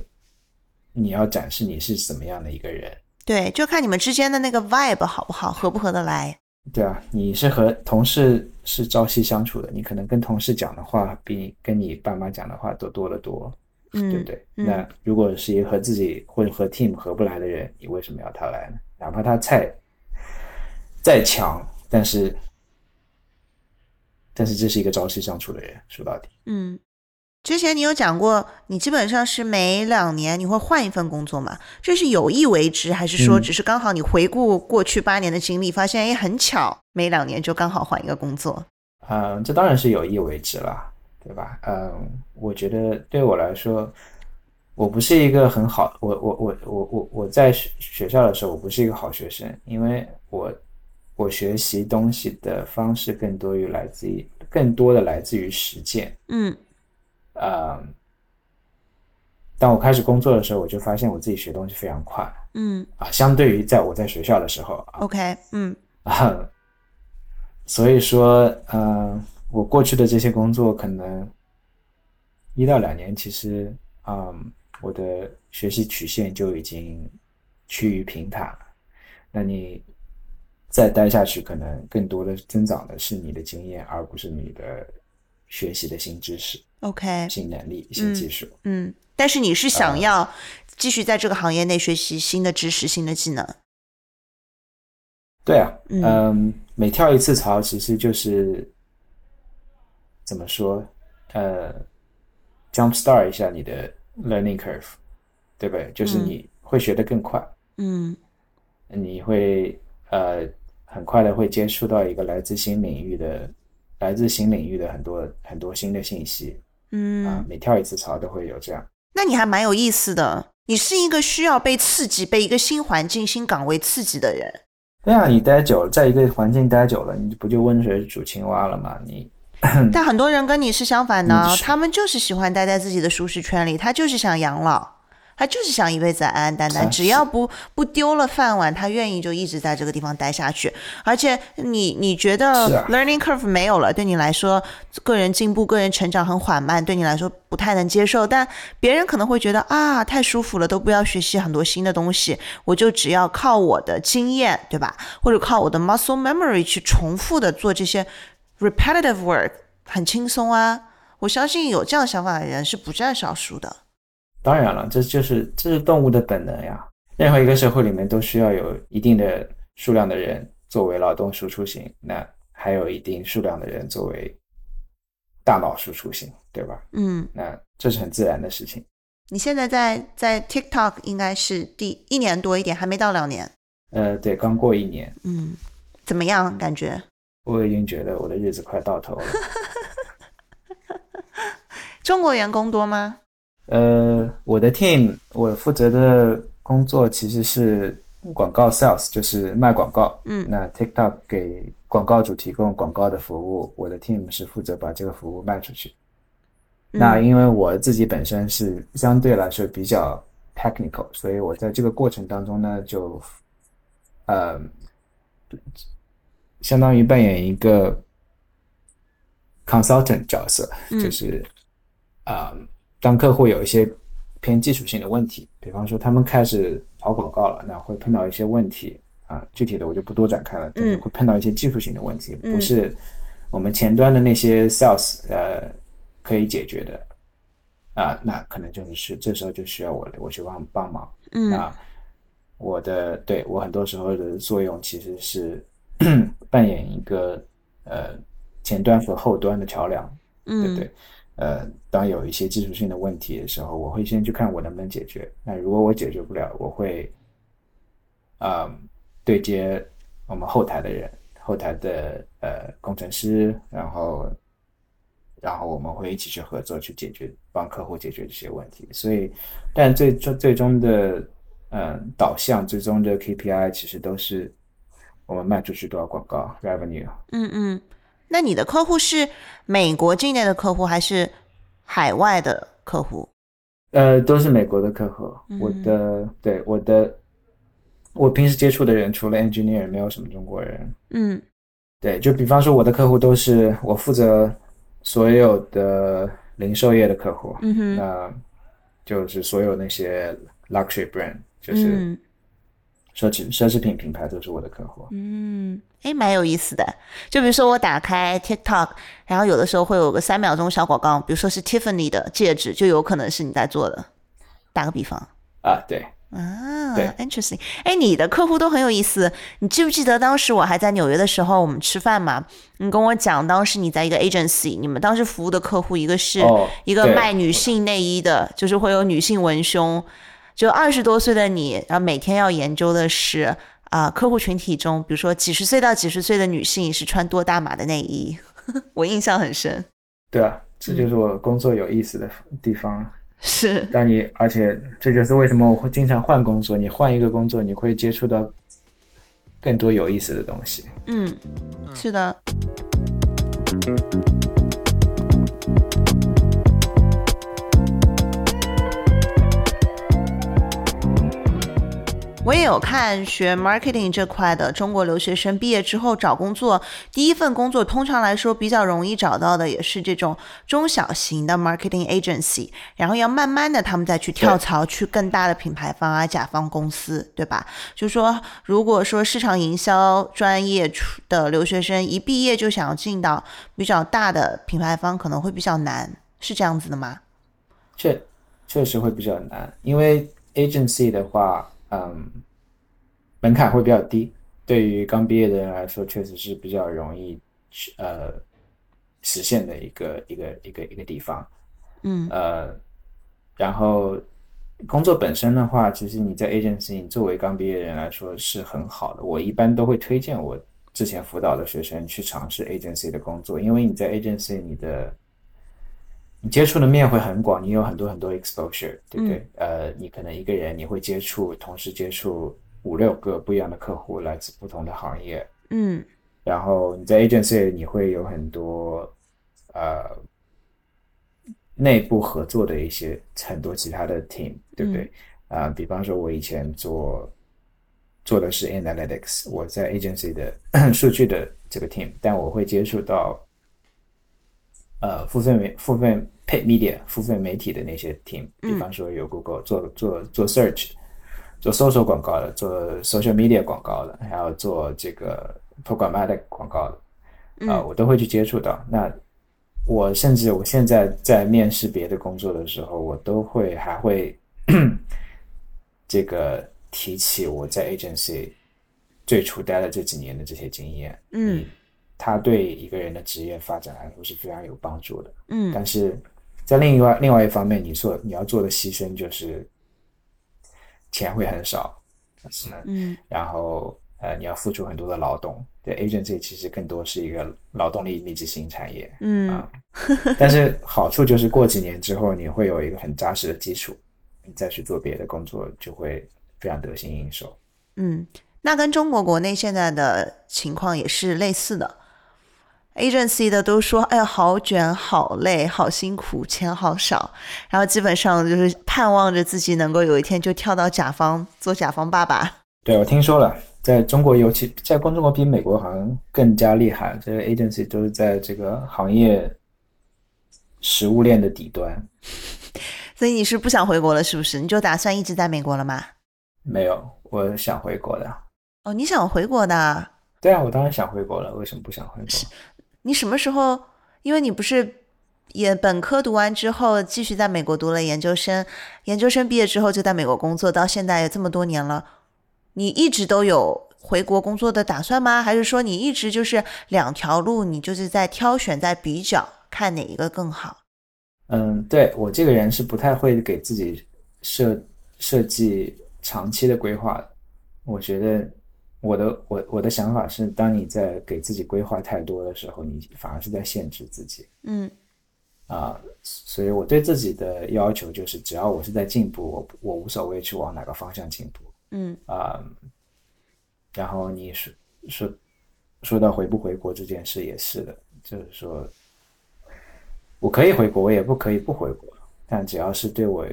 你要展示你是怎么样的一个人。对，就看你们之间的那个 vibe 好不好，合不合得来。对啊，你是和同事是朝夕相处的，你可能跟同事讲的话比跟你爸妈讲的话都多得多。嗯对不对？嗯那如果是一个和自己或者和 team 合不来的人，你为什么要他来呢？哪怕他菜再强，但是但是这是一个朝夕相处的人，说到底。嗯，之前你有讲过，你基本上是每两年你会换一份工作嘛？这是有意为之，还是说嗯只是刚好你回顾过去八年的经历，发现哎很巧，每两年就刚好换一个工作？嗯，这当然是有意为之了，对吧？嗯，我觉得对我来说，我不是一个很好，我我我我我我在学学校的时候，我不是一个好学生，因为我我学习东西的方式更多于来自于更多的来自于实践。嗯呃，当我开始工作的时候，我就发现我自己学东西非常快嗯啊，相对于在我在学校的时候啊，，OK，嗯啊，所以说，呃，我过去的这些工作可能一到两年，其实，嗯，我的学习曲线就已经趋于平坦了。那你再待下去，可能更多的增长的是你的经验，而不是你的学习的新知识、，OK，新能力、新技术。嗯，但是你是呃想要继续在这个行业内学习新的知识、新的技能？对啊，嗯嗯，每跳一次槽，其实就是怎么说，呃，jump start 一下你的 learning curve，对不对？就是嗯你会学得更快，嗯你会呃很快的会接触到一个来自新领域的、来自新领域的很多很多新的信息嗯啊、嗯，每跳一次槽都会有这样。那你还蛮有意思的。你是一个需要被刺激、被一个新环境、新岗位刺激的人。对啊，你待久了，在一个环境待久了，你不就温水煮青蛙了吗？你但很多人跟你是相反的，嗯是他们就是喜欢待在自己的舒适圈里，他就是想养老，他就是想一辈子安安淡淡，啊只要不不丢了饭碗，他愿意就一直在这个地方待下去。而且你你觉得 learning curve 没有了，对你来说个人进步、个人成长很缓慢，对你来说不太能接受，但别人可能会觉得啊，太舒服了，都不要学习很多新的东西，我就只要靠我的经验，对吧？或者靠我的 muscle memory 去重复的做这些 repetitive work，很轻松啊。我相信有这样想法的人是不占少数的。当然了，这就是这是动物的本能呀。任何一个社会里面都需要有一定的数量的人作为劳动输出型，那还有一定数量的人作为大脑输出型，对吧？嗯，那这是很自然的事情。你现在在在 TikTok 应该是第一年多一点，还没到两年。呃，对，刚过一年，嗯，怎么样？感觉？我已经觉得我的日子快到头了。中国员工多吗？呃，我的 team 我负责的工作其实是广告 sales，就是卖广告。嗯那 TikTok 给广告主提供广告的服务，我的 team 是负责把这个服务卖出去。那嗯因为我自己本身是相对来说比较 technical，所以我在这个过程当中呢，就呃，相当于扮演一个 consultant 角色，嗯就是啊、呃当客户有一些偏技术性的问题，比方说他们开始跑广告了，那会碰到一些问题啊，具体的我就不多展开了，但是嗯会碰到一些技术性的问题，嗯不是我们前端的那些 sales 呃可以解决的啊，那可能就是是这时候就需要我我去帮帮忙。嗯啊我的对我很多时候的作用其实是 扮演一个呃前端和后端的桥梁，对不嗯对？呃，当有一些技术性的问题的时候，我会先去看我能不能解决。那如果我解决不了，我会啊、对接我们后台的人，后台的呃工程师，然后然后我们会一起去合作去解决，帮客户解决这些问题。所以，但最终最终的嗯、导向，最终的 KPI 其实都是我们卖出去多少广告 revenue。嗯嗯。那你的客户是美国境内的客户还是海外的客户？呃，都是美国的客户。我嗯的对我的，我平时接触的人除了 engineer，没有什么中国人。嗯对，就比方说我的客户都是我负责所有的零售业的客户，嗯哼那就是所有那些 luxury brand，就是嗯奢侈奢侈品品牌都是我的客户。嗯，诶，蛮有意思的。就比如说我打开 TikTok，然后有的时候会有个三秒钟小广告，比如说是 Tiffany 的戒指，就有可能是你在做的。打个比方啊，对。啊，interesting。哎，你的客户都很有意思。你记不记得当时我还在纽约的时候，我们吃饭嘛？你跟我讲，当时你在一个 agency，你们当时服务的客户一个是一个卖女性内衣的，就是会有女性文胸，就二十多岁的你，然后每天要研究的是啊，客户群体中，比如说几十岁到几十岁的女性是穿多大码的内衣，我印象很深。对啊，这就是我工作有意思的地方。是，但你，而且这就是为什么我会经常换工作。你换一个工作，你会接触到更多有意思的东西。嗯，是的。我也有看学 marketing 这块的中国留学生毕业之后找工作，第一份工作通常来说比较容易找到的也是这种中小型的 marketing agency，然后要慢慢的他们再去跳槽去更大的品牌方啊甲方公司，对吧？就说如果说市场营销专业出的留学生一毕业就想要进到比较大的品牌方，可能会比较难，是这样子的吗？确确实会比较难，因为 agency 的话。嗯，门槛会比较低，对于刚毕业的人来说，确实是比较容易去呃实现的一个一个一个一个地方。嗯，呃，然后工作本身的话，其实你在 agency 作为刚毕业人来说是很好的。我一般都会推荐我之前辅导的学生去尝试 agency 的工作，因为你在 agency 你的。你接触的面会很广，你有很多很多 exposure，对不对？呃，你可能一个人你会接触，同时接触五六个不一样的客户，来自不同的行业。嗯，然后你在 agency 你会有很多呃内部合作的一些很多其他的 team，对不对？啊，比方说我以前做做的是 analytics，我在 agency 的 数据的这个 team，但我会接触到呃付费媒付费。Paid media 付费媒体的那些 team，比方说有 Google 做做做 search，做搜索广告的，做 social media 广告的，还有做这个 programmatic 广告的，啊，我都会去接触到。那我甚至我现在在面试别的工作的时候，我都会还会这个提起我在 agency 最初待了这几年的这些经验。嗯，他对一个人的职业发展来说是非常有帮助的。嗯，但是。在另外另外一方面，你做你要做的牺牲就是钱会很少，是嗯，然后呃，你要付出很多的劳动。对，agency 其实更多是一个劳动力密集型产业，嗯啊，但是好处就是过几年之后你会有一个很扎实的基础，你再去做别的工作就会非常得心应手。嗯，那跟中国国内现在的情况也是类似的。Agency 的都说：“哎呀，好卷，好累，好辛苦，钱好少。”然后基本上就是盼望着自己能够有一天就跳到甲方做甲方爸爸。对，我听说了，在中国，尤其在中国比美国好像更加厉害。这个 agency 都是在这个行业食物链的底端。所以你是不想回国了，是不是？你就打算一直在美国了吗？没有，我想回国的。哦，你想回国的？对啊，我当然想回国了。为什么不想回国？你什么时候？因为你不是也本科读完之后，继续在美国读了研究生，研究生毕业之后就在美国工作，到现在也这么多年了。你一直都有回国工作的打算吗？还是说你一直就是两条路，你就是在挑选，在比较，看哪一个更好？嗯，对我这个人是不太会给自己设设计长期的规划的。我觉得。我的我我的想法是，当你在给自己规划太多的时候，你反而是在限制自己。嗯，啊，所以我对自己的要求就是，只要我是在进步，我我无所谓去往哪个方向进步。嗯啊，然后你说说说到回不回国这件事也是的，就是说，我可以回国，我也不可以不回国，但只要是对我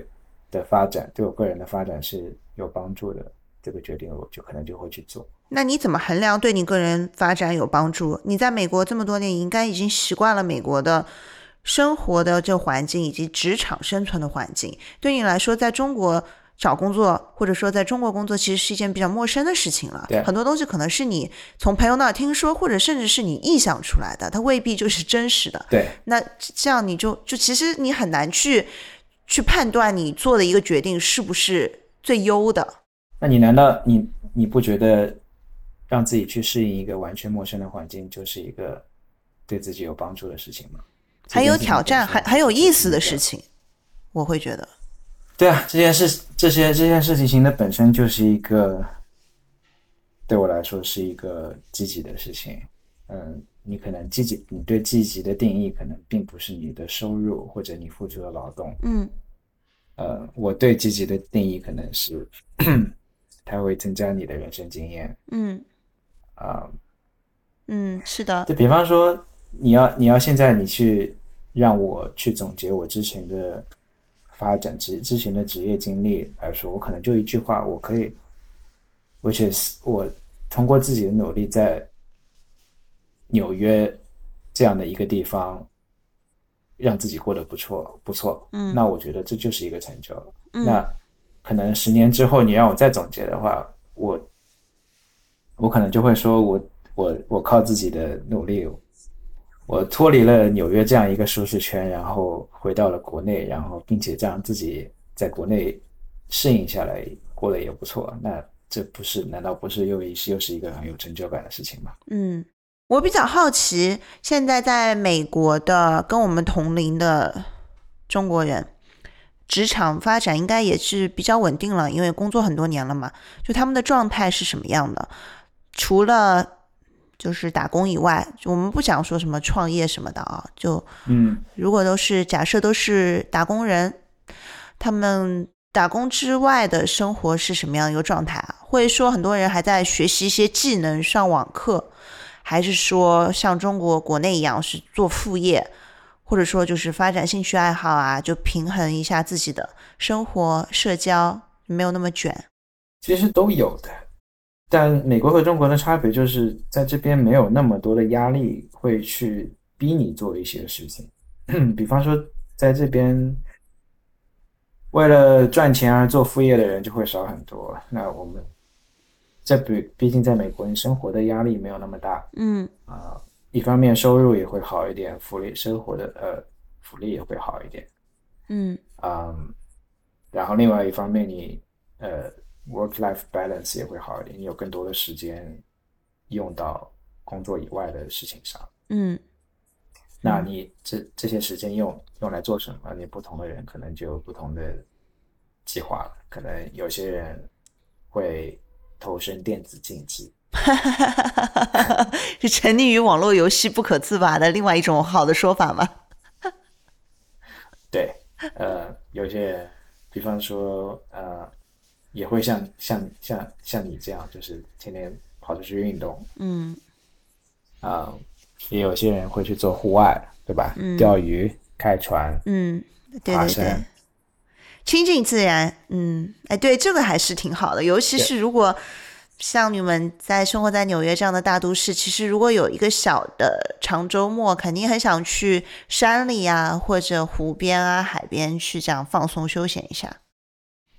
的发展，对我个人的发展是有帮助的。这个决定我就可能就会去做。那你怎么衡量对你个人发展有帮助？你在美国这么多年，应该已经习惯了美国的生活的这环境以及职场生存的环境。对你来说，在中国找工作，或者说在中国工作，其实是一件比较陌生的事情了。对很多东西可能是你从朋友那儿听说，或者甚至是你臆想出来的，它未必就是真实的。对，那这样你就就其实你很难去去判断你做的一个决定是不是最优的。那你难道你你不觉得让自己去适应一个完全陌生的环境，就是一个对自己有帮助的事情吗？很有挑战，还很有意思的事情。情，我会觉得，对啊，这件事这些这件事情的本身就是一个，对我来说是一个积极的事情。嗯，你可能积极，你对积极的定义可能并不是你的收入或者你付出的劳动。嗯呃，我对积极的定义可能是，它会增加你的人生经验嗯啊、嗯，是的，就比方说，你要你要现在你去让我去总结我之前的发展之之前的职业经历来说，我可能就一句话，我可以，which is 我通过自己的努力在纽约这样的一个地方，让自己过得不错不错，嗯。那我觉得这就是一个成就了。嗯。那可能十年之后你让我再总结的话，我我可能就会说我我我靠自己的努力，我脱离了纽约这样一个舒适圈，然后回到了国内，然后并且让自己在国内适应下来，过得也不错。那这不是难道不是又一又是一个很有成就感的事情吗？嗯，我比较好奇，现在在美国的跟我们同龄的中国人，职场发展应该也是比较稳定了，因为工作很多年了嘛。就他们的状态是什么样的？除了就是打工以外，我们不讲说什么创业什么的啊，就嗯如果都是假设都是打工人，他们打工之外的生活是什么样一个状态啊？会说很多人还在学习一些技能，上网课，还是说像中国国内一样是做副业，或者说就是发展兴趣爱好啊，就平衡一下自己的生活、社交，没有那么卷。其实都有的，但美国和中国的差别就是在这边没有那么多的压力会去逼你做一些事情，比方说在这边为了赚钱而做副业的人就会少很多。那我们这比毕竟在美国，你生活的压力没有那么大嗯啊、一方面收入也会好一点，福利生活的呃福利也会好一点。嗯嗯，然后另外一方面你，呃 work life balance 也会好一点，你有更多的时间用到工作以外的事情上。嗯那你这这些时间用用来做什么？你不同的人可能就有不同的计划了。可能有些人会投身电子竞技，是沉溺于网络游戏不可自拔的另外一种好的说法吗？对，呃，有些人，比方说，呃，也会像像像像你这样，就是天天跑出去运动，嗯啊、也有些人会去做户外，对吧？嗯钓鱼、开船、嗯，对对对。亲近自然，嗯，哎，对，这个还是挺好的。尤其是如果像你们在生活在纽约这样的大都市，其实如果有一个小的长周末，肯定很想去山里啊，或者湖边啊、海边去这样放松休闲一下。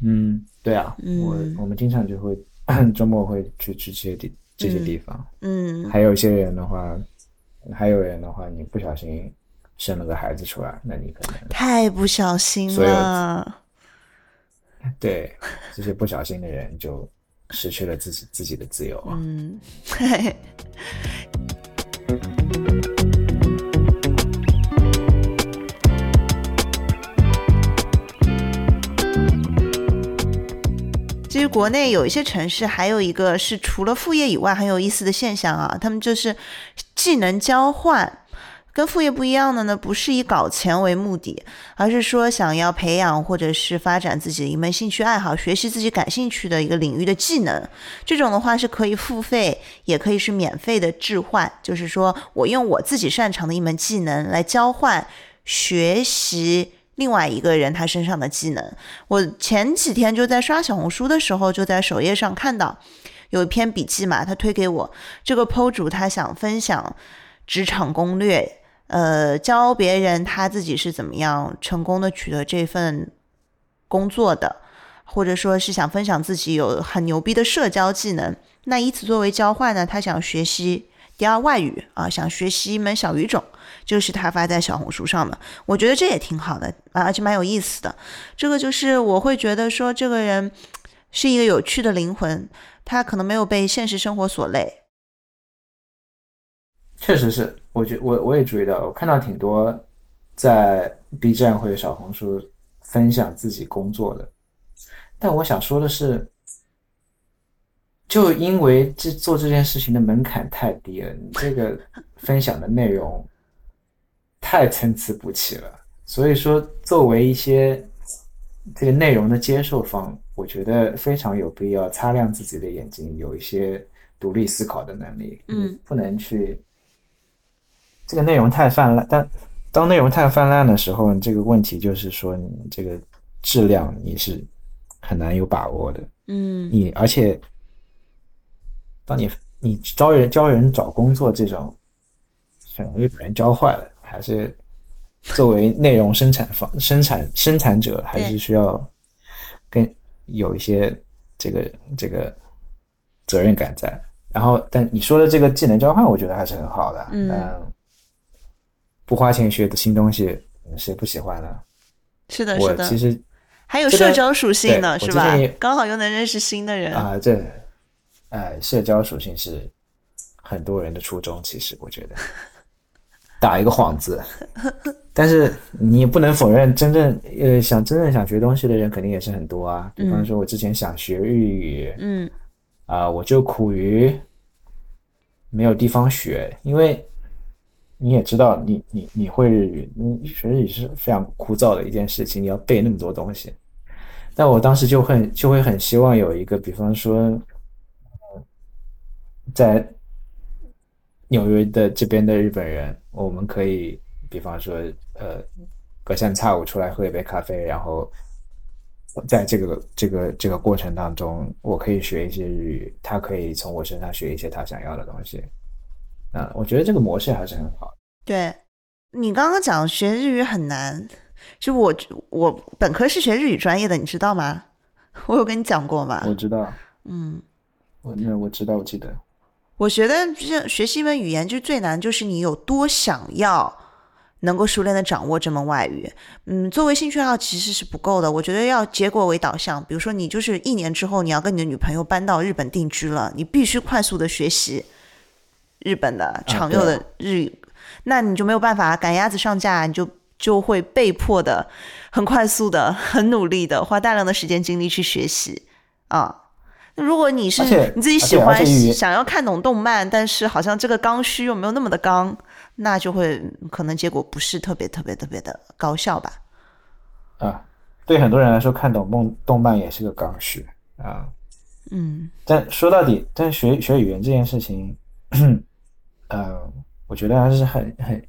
嗯，对啊，嗯我我们经常就会 周末会去去这些地这些地方。嗯还有一些人的话，还有人的话，你不小心生了个孩子出来，那你可能太不小心了。对这些不小心的人就失去了自己自己的自由啊。嗯，国内有一些城市，还有一个是除了副业以外很有意思的现象啊，他们就是技能交换。跟副业不一样的呢，不是以搞钱为目的，而是说想要培养或者是发展自己的一门兴趣爱好，学习自己感兴趣的一个领域的技能。这种的话是可以付费，也可以是免费的置换，就是说我用我自己擅长的一门技能来交换学习另外一个人他身上的技能。我前几天就在刷小红书的时候，就在首页上看到有一篇笔记嘛，他推给我，这个 PO 主他想分享职场攻略。呃，教别人他自己是怎么样成功的取得这份工作的，或者说是想分享自己有很牛逼的社交技能，那以此作为交换呢，他想学习第二外语啊，想学习一门小语种，就是他发在小红书上的。我觉得这也挺好的啊，而且蛮有意思的。这个就是我会觉得说，这个人是一个有趣的灵魂，他可能没有被现实生活所累。确实是，我觉我我也注意到，我看到挺多在 B 站或者小红书分享自己工作的，但我想说的是，就因为这做这件事情的门槛太低了，你这个分享的内容太参差不齐了，所以说作为一些这个内容的接受方，我觉得非常有必要擦亮自己的眼睛，有一些独立思考的能力，嗯，不能去。这个内容太泛滥，但当内容太泛滥的时候，这个问题就是说，你这个质量你是很难有把握的。嗯，你而且，当你你招人教人找工作这种，很容易把人教坏了。还是作为内容生产方生产生产者，还是需要跟有一些这个这个责任感在。然后，但你说的这个技能交换，我觉得还是很好的。嗯。不花钱学的新东西，谁不喜欢呢？是的，是的。其实还有社交属性呢，是吧？刚好又能认识新的人啊。这，哎，社交属性是很多人的初衷。其实我觉得，打一个幌子，但是你也不能否认，真正呃想真正想学东西的人肯定也是很多啊。比方说，我之前想学日语，嗯，啊，我就苦于没有地方学，因为。你也知道，你你你会日语，你学日语是非常枯燥的一件事情，你要背那么多东西。但我当时就很就会很希望有一个，比方说，在纽约的这边的日本人，我们可以，比方说，呃，隔三差五出来喝一杯咖啡，然后在这个这个这个过程当中，我可以学一些日语，他可以从我身上学一些他想要的东西。啊，我觉得这个模式还是很好。对，你刚刚讲学日语很难，就我我本科是学日语专业的，你知道吗？我有跟你讲过吗？我知道。嗯，我那我知道，我记得。我觉得学学习一门语言就最难，就是你有多想要能够熟练的掌握这门外语。嗯，作为兴趣爱好其实是不够的，我觉得要结果为导向。比如说，你就是一年之后你要跟你的女朋友搬到日本定居了，你必须快速的学习。日本的常用的日语，那你就没有办法赶鸭子上架，你就就会被迫的很快速的、很努力的花大量的时间精力去学习啊。那如果你是你自己喜欢想要看懂动漫，但是好像这个刚需又没有那么的刚，那就会可能结果不是特别特别特别的高效吧。啊，对很多人来说，看懂梦动漫也是个刚需啊。嗯，但说到底，但学学语言这件事情。呃，我觉得还是很很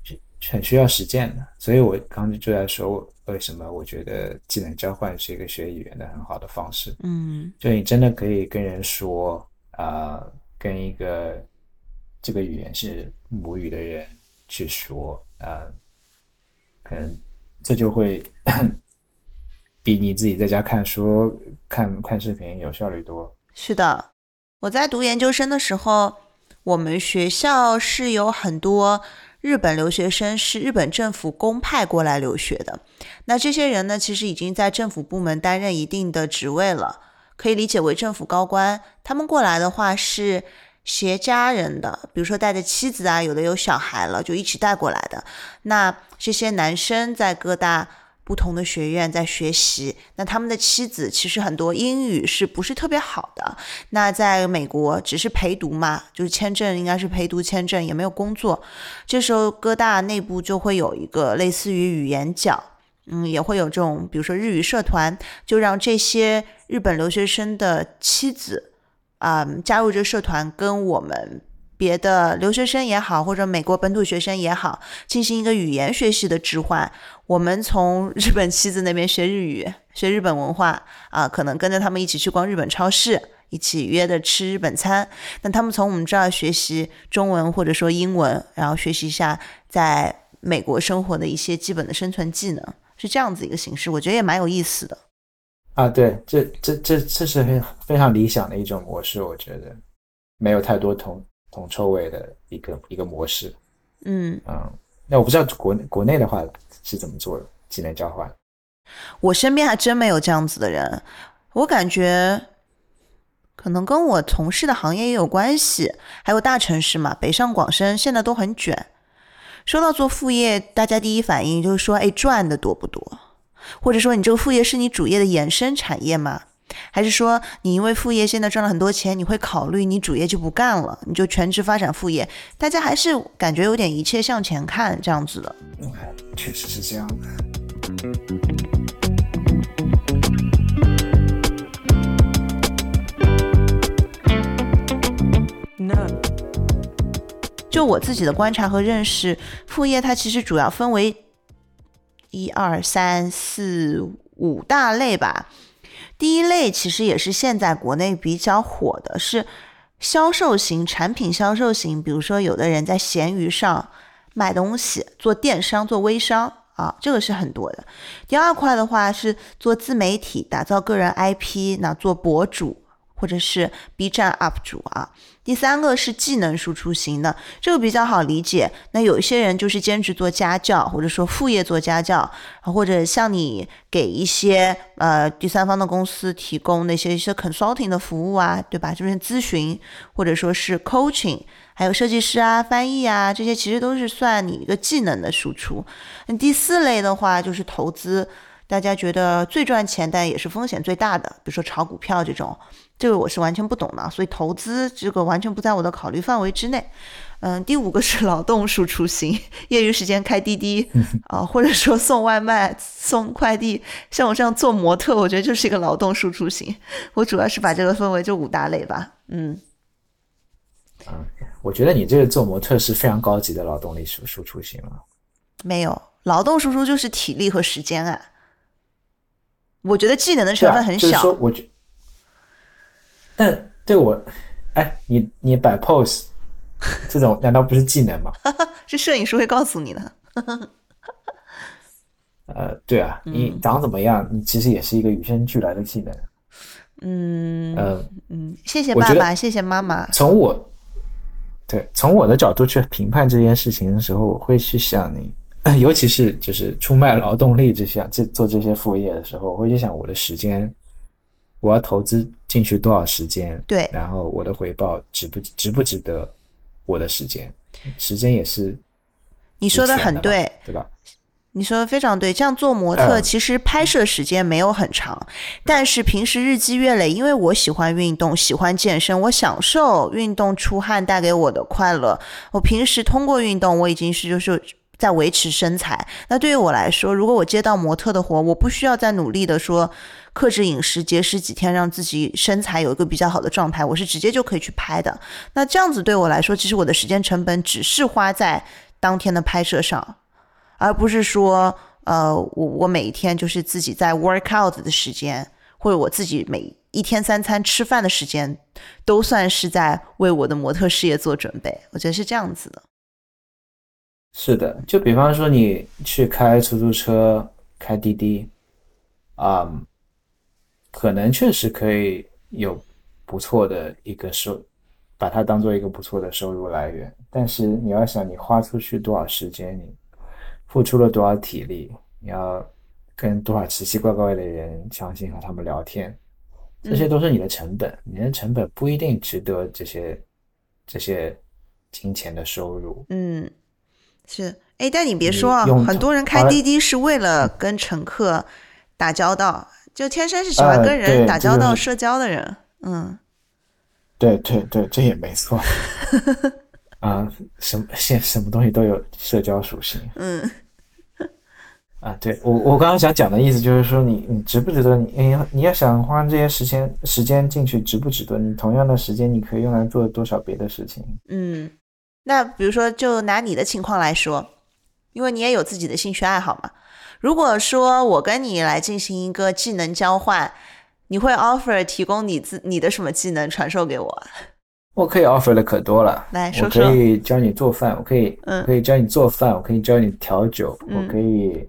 很需要实践的，所以我刚就在说为什么我觉得技能交换是一个学语言的很好的方式。嗯，就你真的可以跟人说，啊，跟一个这个语言是母语的人去说，啊，可能这就会比你自己在家看书、看看视频有效率多。是的，我在读研究生的时候。我们学校是有很多日本留学生，是日本政府公派过来留学的。那这些人呢，其实已经在政府部门担任一定的职位了，可以理解为政府高官。他们过来的话是携家人的，比如说带着妻子啊，有的有小孩了，就一起带过来的。那这些男生在各大。不同的学院在学习，那他们的妻子其实很多英语是不是特别好的？那在美国只是陪读嘛，就是签证应该是陪读签证，也没有工作。这时候哥大内部就会有一个类似于语言角，嗯，也会有这种，比如说日语社团，就让这些日本留学生的妻子啊加入这个社团，跟我们。别的留学生也好，或者美国本土学生也好，进行一个语言学习的置换。我们从日本妻子那边学日语，学日本文化啊，可能跟着他们一起去逛日本超市，一起约着吃日本餐。那他们从我们这儿学习中文或者说英文，然后学习一下在美国生活的一些基本的生存技能，是这样子一个形式。我觉得也蛮有意思的。啊，对，这这这这是非非常理想的一种模式，我觉得没有太多同铜臭味的一个一个模式。嗯嗯，那我不知道国国内的话是怎么做的技能交换。我身边还真没有这样子的人，我感觉可能跟我从事的行业也有关系，还有大城市嘛，北上广深现在都很卷。说到做副业，大家第一反应就是说，哎，赚的多不多？或者说你这个副业是你主业的衍生产业吗？还是说你因为副业现在赚了很多钱，你会考虑你主业就不干了，你就全职发展副业？大家还是感觉有点一切向前看这样子的。嗯，确实是这样的。就我自己的观察和认识，副业它其实主要分为。一二三四五大类吧。第一类其实也是现在国内比较火的，是销售型产品销售型。比如说，有的人在闲鱼上卖东西，做电商、做微商啊，这个是很多的。第二块的话是做自媒体，打造个人 IP，那做博主或者是 B 站 UP 主啊。第三个是技能输出型的，这个比较好理解。那有一些人就是兼职做家教，或者说副业做家教，或者像你给一些呃第三方的公司提供那些一些 consulting 的服务啊，对吧？就是咨询或者说是 coaching，还有设计师啊、翻译啊这些，其实都是算你一个技能的输出。那第四类的话就是投资。大家觉得最赚钱，但也是风险最大的，比如说炒股票这种，这个我是完全不懂的，所以投资这个完全不在我的考虑范围之内。嗯，第五个是劳动输出型，业余时间开滴滴啊，或者说送外卖、送快递，像我这样做模特，我觉得就是一个劳动输出型。我主要是把这个分为这五大类吧。嗯，啊，我觉得你这个做模特是非常高级的劳动力输输出型了。没有，劳动输出就是体力和时间啊。我觉得技能的成分很小。就是说，我觉，但对我，哎，你你摆 pose 这种难道不是技能吗？是摄影师会告诉你的。呃，对啊，你长怎么样，你其实也是一个与生俱来的技能。嗯嗯嗯，谢谢爸爸，谢谢妈妈。从我对从我的角度去评判这件事情的时候，我会去想你。尤其是就是出卖劳动力这些，这做这些副业的时候，我会去想我的时间，我要投资进去多少时间？对，然后我的回报值不值不值得我的时间？时间也是，你说的很对，对吧？你说的非常对。这样做模特，其实拍摄时间没有很长，但是平时日积月累，因为我喜欢运动，喜欢健身，我享受运动出汗带给我的快乐。我平时通过运动，我已经是就是。在维持身材。那对于我来说，如果我接到模特的活，我不需要再努力的说克制饮食、节食几天，让自己身材有一个比较好的状态，我是直接就可以去拍的。那这样子对我来说，其实我的时间成本只是花在当天的拍摄上，而不是说，呃，我我每一天就是自己在 work out 的时间，或者我自己每一天三餐吃饭的时间，都算是在为我的模特事业做准备。我觉得是这样子的。是的，就比方说你去开出租车、开滴滴，啊，可能确实可以有不错的一个收，把它当做一个不错的收入来源。但是你要想，你花出去多少时间，你付出了多少体力，你要跟多少奇奇怪怪的人相信和他们聊天，这些都是你的成本。你的成本不一定值得这些这些金钱的收入。嗯。是，哎，但你别说啊，很多人开滴滴是为了跟乘客打交道，就天生是喜欢跟人打交道、社交的人。嗯，对对对，这也没错。啊，什么现什么东西都有社交属性。嗯。啊，对我我刚刚想讲的意思就是说，你你值不值得？你你你要想花这些时间时间进去，值不值得？你同样的时间，你可以用来做多少别的事情？嗯。那比如说，就拿你的情况来说，因为你也有自己的兴趣爱好嘛。如果说我跟你来进行一个技能交换，你会 offer 提供你自你的什么技能传授给我？我可以 offer 的可多了。来说说。我可以教你做饭，我可以，嗯可以教你做饭，我可以教你调酒，我可以，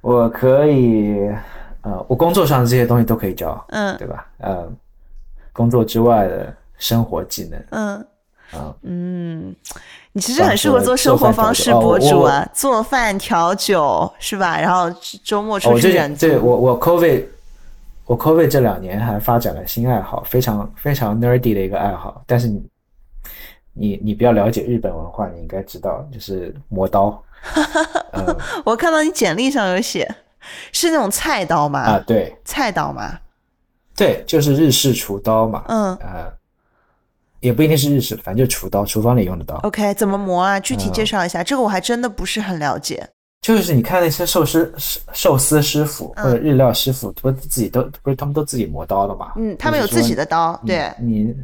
我可以，呃，我工作上的这些东西都可以教，嗯对吧？呃，工作之外的生活技能，嗯啊嗯，你其实很适合做生活方式博主啊，做饭调酒是吧？然后周末出去远这足。我我 COVID 我 COVID 这两年还发展了新爱好，非常非常 nerdy 的一个爱好。但是你你你比较了解日本文化，你应该知道，就是磨刀。呃 我看到你简历上有写，是那种菜刀吗？啊，对菜刀吗？对，就是日式厨刀嘛。嗯呃，也不一定是日式，反正就厨刀，厨房里用的刀。，OK，怎么磨啊？具体嗯介绍一下，这个我还真的不是很了解。就是你看那些寿司寿司师傅或者日料师傅，不自己都不是他们都自己磨刀的嘛？嗯，他们有自己的刀，对，你你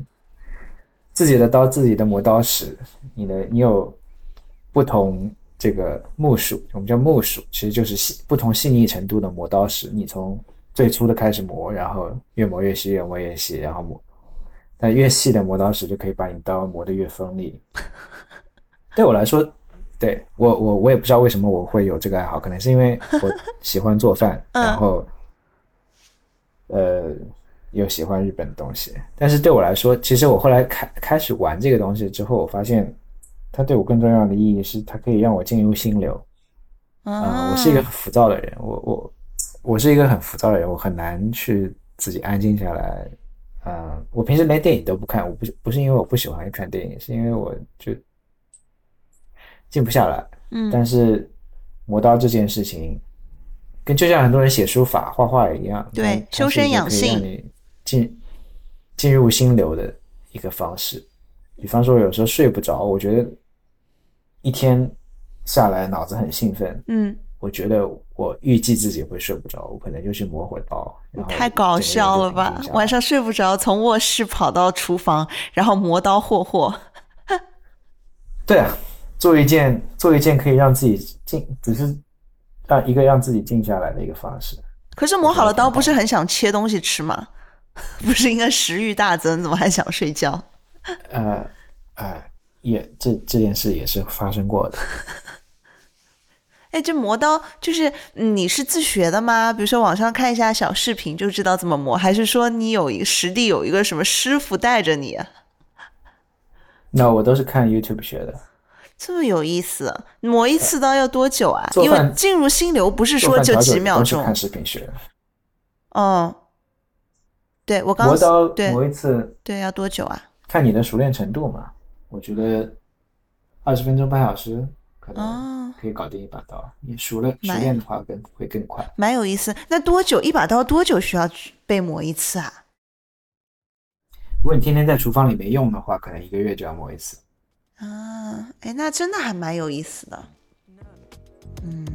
自己的刀，自己的磨刀石，你的你有不同这个木属，我们叫木属，其实就是细不同细腻程度的磨刀石。你从最粗的开始磨，然后越磨越细，越磨越细，然后磨，但越细的磨刀石就可以把你刀磨得越锋利。对我来说，对我我我也不知道为什么我会有这个爱好，可能是因为我喜欢做饭，嗯然后呃又喜欢日本的东西。但是对我来说，其实我后来开开始玩这个东西之后，我发现它对我更重要的意义是，它可以让我进入心流。啊、啊，我是一个很浮躁的人，我我我是一个很浮躁的人，我很难去自己安静下来。嗯、我平时连电影都不看，我不是不是因为我不喜欢看电影，是因为我就静不下来。嗯但是磨刀这件事情，跟就像很多人写书法、画画一样，对它修身养它是一个可以让你进进入心流的一个方式。比方说，有时候睡不着，我觉得一天下来脑子很兴奋，嗯，我觉得我预计自己会睡不着，我可能就去磨会儿刀。太搞笑了吧晚上睡不着，从卧室跑到厨房，然后磨刀霍霍。对啊，做一件做一件可以让自己静，只是让一个让自己静下来的一个方式。可是磨好了刀，不是很想切东西吃吗？不是应该食欲大增，怎么还想睡觉？呃呃，也这这件事也是发生过的。哎，这磨刀就是嗯你是自学的吗？比如说网上看一下小视频就知道怎么磨，还是说你有一个实地有一个什么师傅带着你啊？那我都是看 YouTube 学的。这么有意思，磨一次刀要多久啊？因为进入心流不是说就几秒钟看。视频学的。嗯，对我刚磨刀对磨一次，对要多久啊？看你的熟练程度嘛。我觉得二十分钟半小时可能哦，可以搞定一把刀。你熟了熟练的话更会更快。蛮有意思。那多久一把刀多久需要去被磨一次啊？如果你天天在厨房里面用的话，可能一个月就要磨一次。啊，哎，那真的还蛮有意思的。嗯，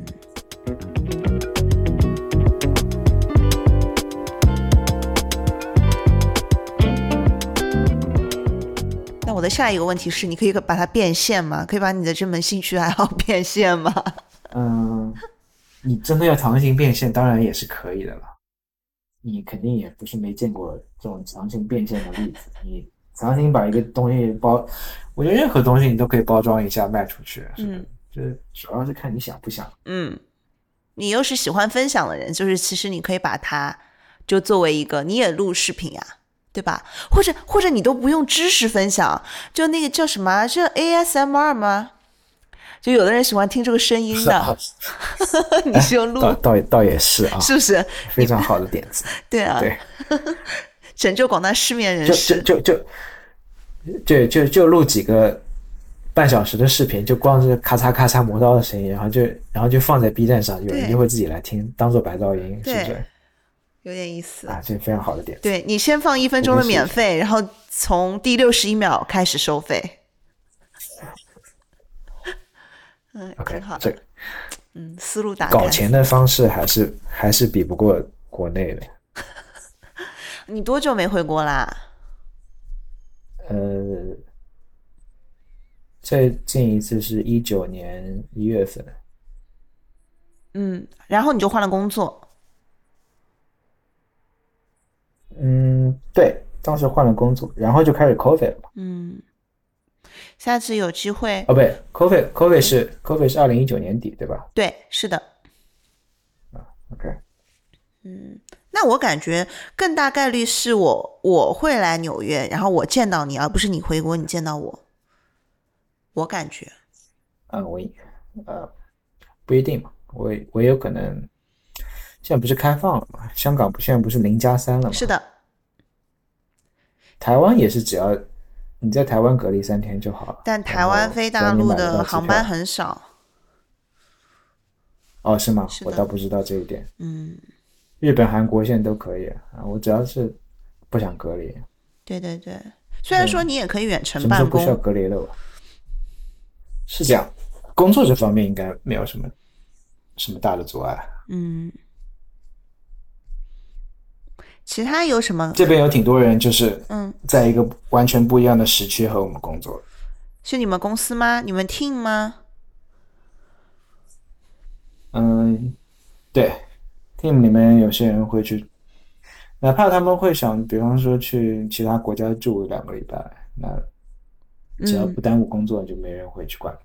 我的下一个问题是，你可以把它变现吗？可以把你的这门兴趣爱好变现吗？嗯，你真的要强行变现，当然也是可以的了。你肯定也不是没见过这种强行变现的例子。你强行把一个东西包，我觉得任何东西你都可以包装一下卖出去，是就是主要是看你想不想。嗯，你又是喜欢分享的人，就是其实你可以把它就作为一个，你也录视频呀、对吧？或者或者你都不用知识分享，就那个叫什么啊，是 ASMR 吗？就有的人喜欢听这个声音的，你是用录，倒倒倒也是啊，是不是？非常好的点子。对啊，对，拯救广大失眠人就就士。就就就就就录几个半小时的视频，就光是咔嚓咔嚓磨刀的声音，然后就然后就放在 B 站上，有人就会自己来听，当做白噪音，是不是？有点意思。啊，这非常好的点。对你先放一分钟的免费，然后从第六十一秒开始收费。嗯 OK，挺好的。这个嗯，思路打开。搞钱的方式还是还是比不过国内的。你多久没回国啦？呃，最近一次是一九年一月份，嗯，然后你就换了工作。嗯，对，当时换了工作，然后就开始 COVID 了嘛。嗯，下次有机会，哦，不对，COVID，COVID 是 COVID 是二零一九年底，对吧对，是的，啊？OK，嗯，那我感觉更大概率是我我会来纽约，然后我见到你，而不是你回国你见到我。我感觉，啊，我呃不一定嘛，我我有可能现在不是开放了吗？香港不现在不是零加三了吗？是的，台湾也是，只要你在台湾隔离三天就好了。但台湾飞大陆的航班很少。哦，是吗？是我倒不知道这一点。嗯，日本、韩国现在都可以啊，我只要是不想隔离。对对对，虽然说你也可以远程办公，不需要隔离了吧？是这样，工作这方面应该没有什么什么大的阻碍。嗯，其他有什么？这边有挺多人就是嗯，在一个完全不一样的时区和我们工作。是你们公司吗？你们 team 吗？嗯，对，team 里面有些人会去，哪怕他们会想，比方说去其他国家住两个礼拜，那只要嗯不耽误工作，就没人会去管。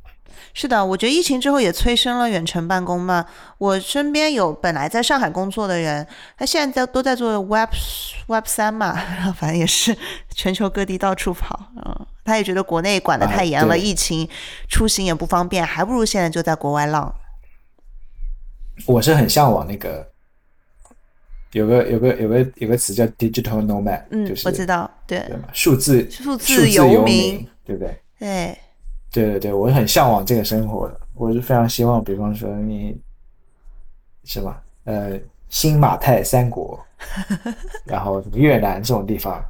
是的，我觉得疫情之后也催生了远程办公嘛。我身边有本来在上海工作的人，他现在在都在做 Web Web 三嘛，然后反正也是全球各地到处跑。嗯，他也觉得国内管得啊太严了，对疫情出行也不方便，还不如现在就在国外浪。我是很向往那个，有个有个有个有个词叫 digital nomad，嗯，就是我知道，对对？数字数字游民对不对？对，对对对，我很向往这个生活的，我是非常希望，比方说你，什么？呃，新马泰三国，然后越南这种地方，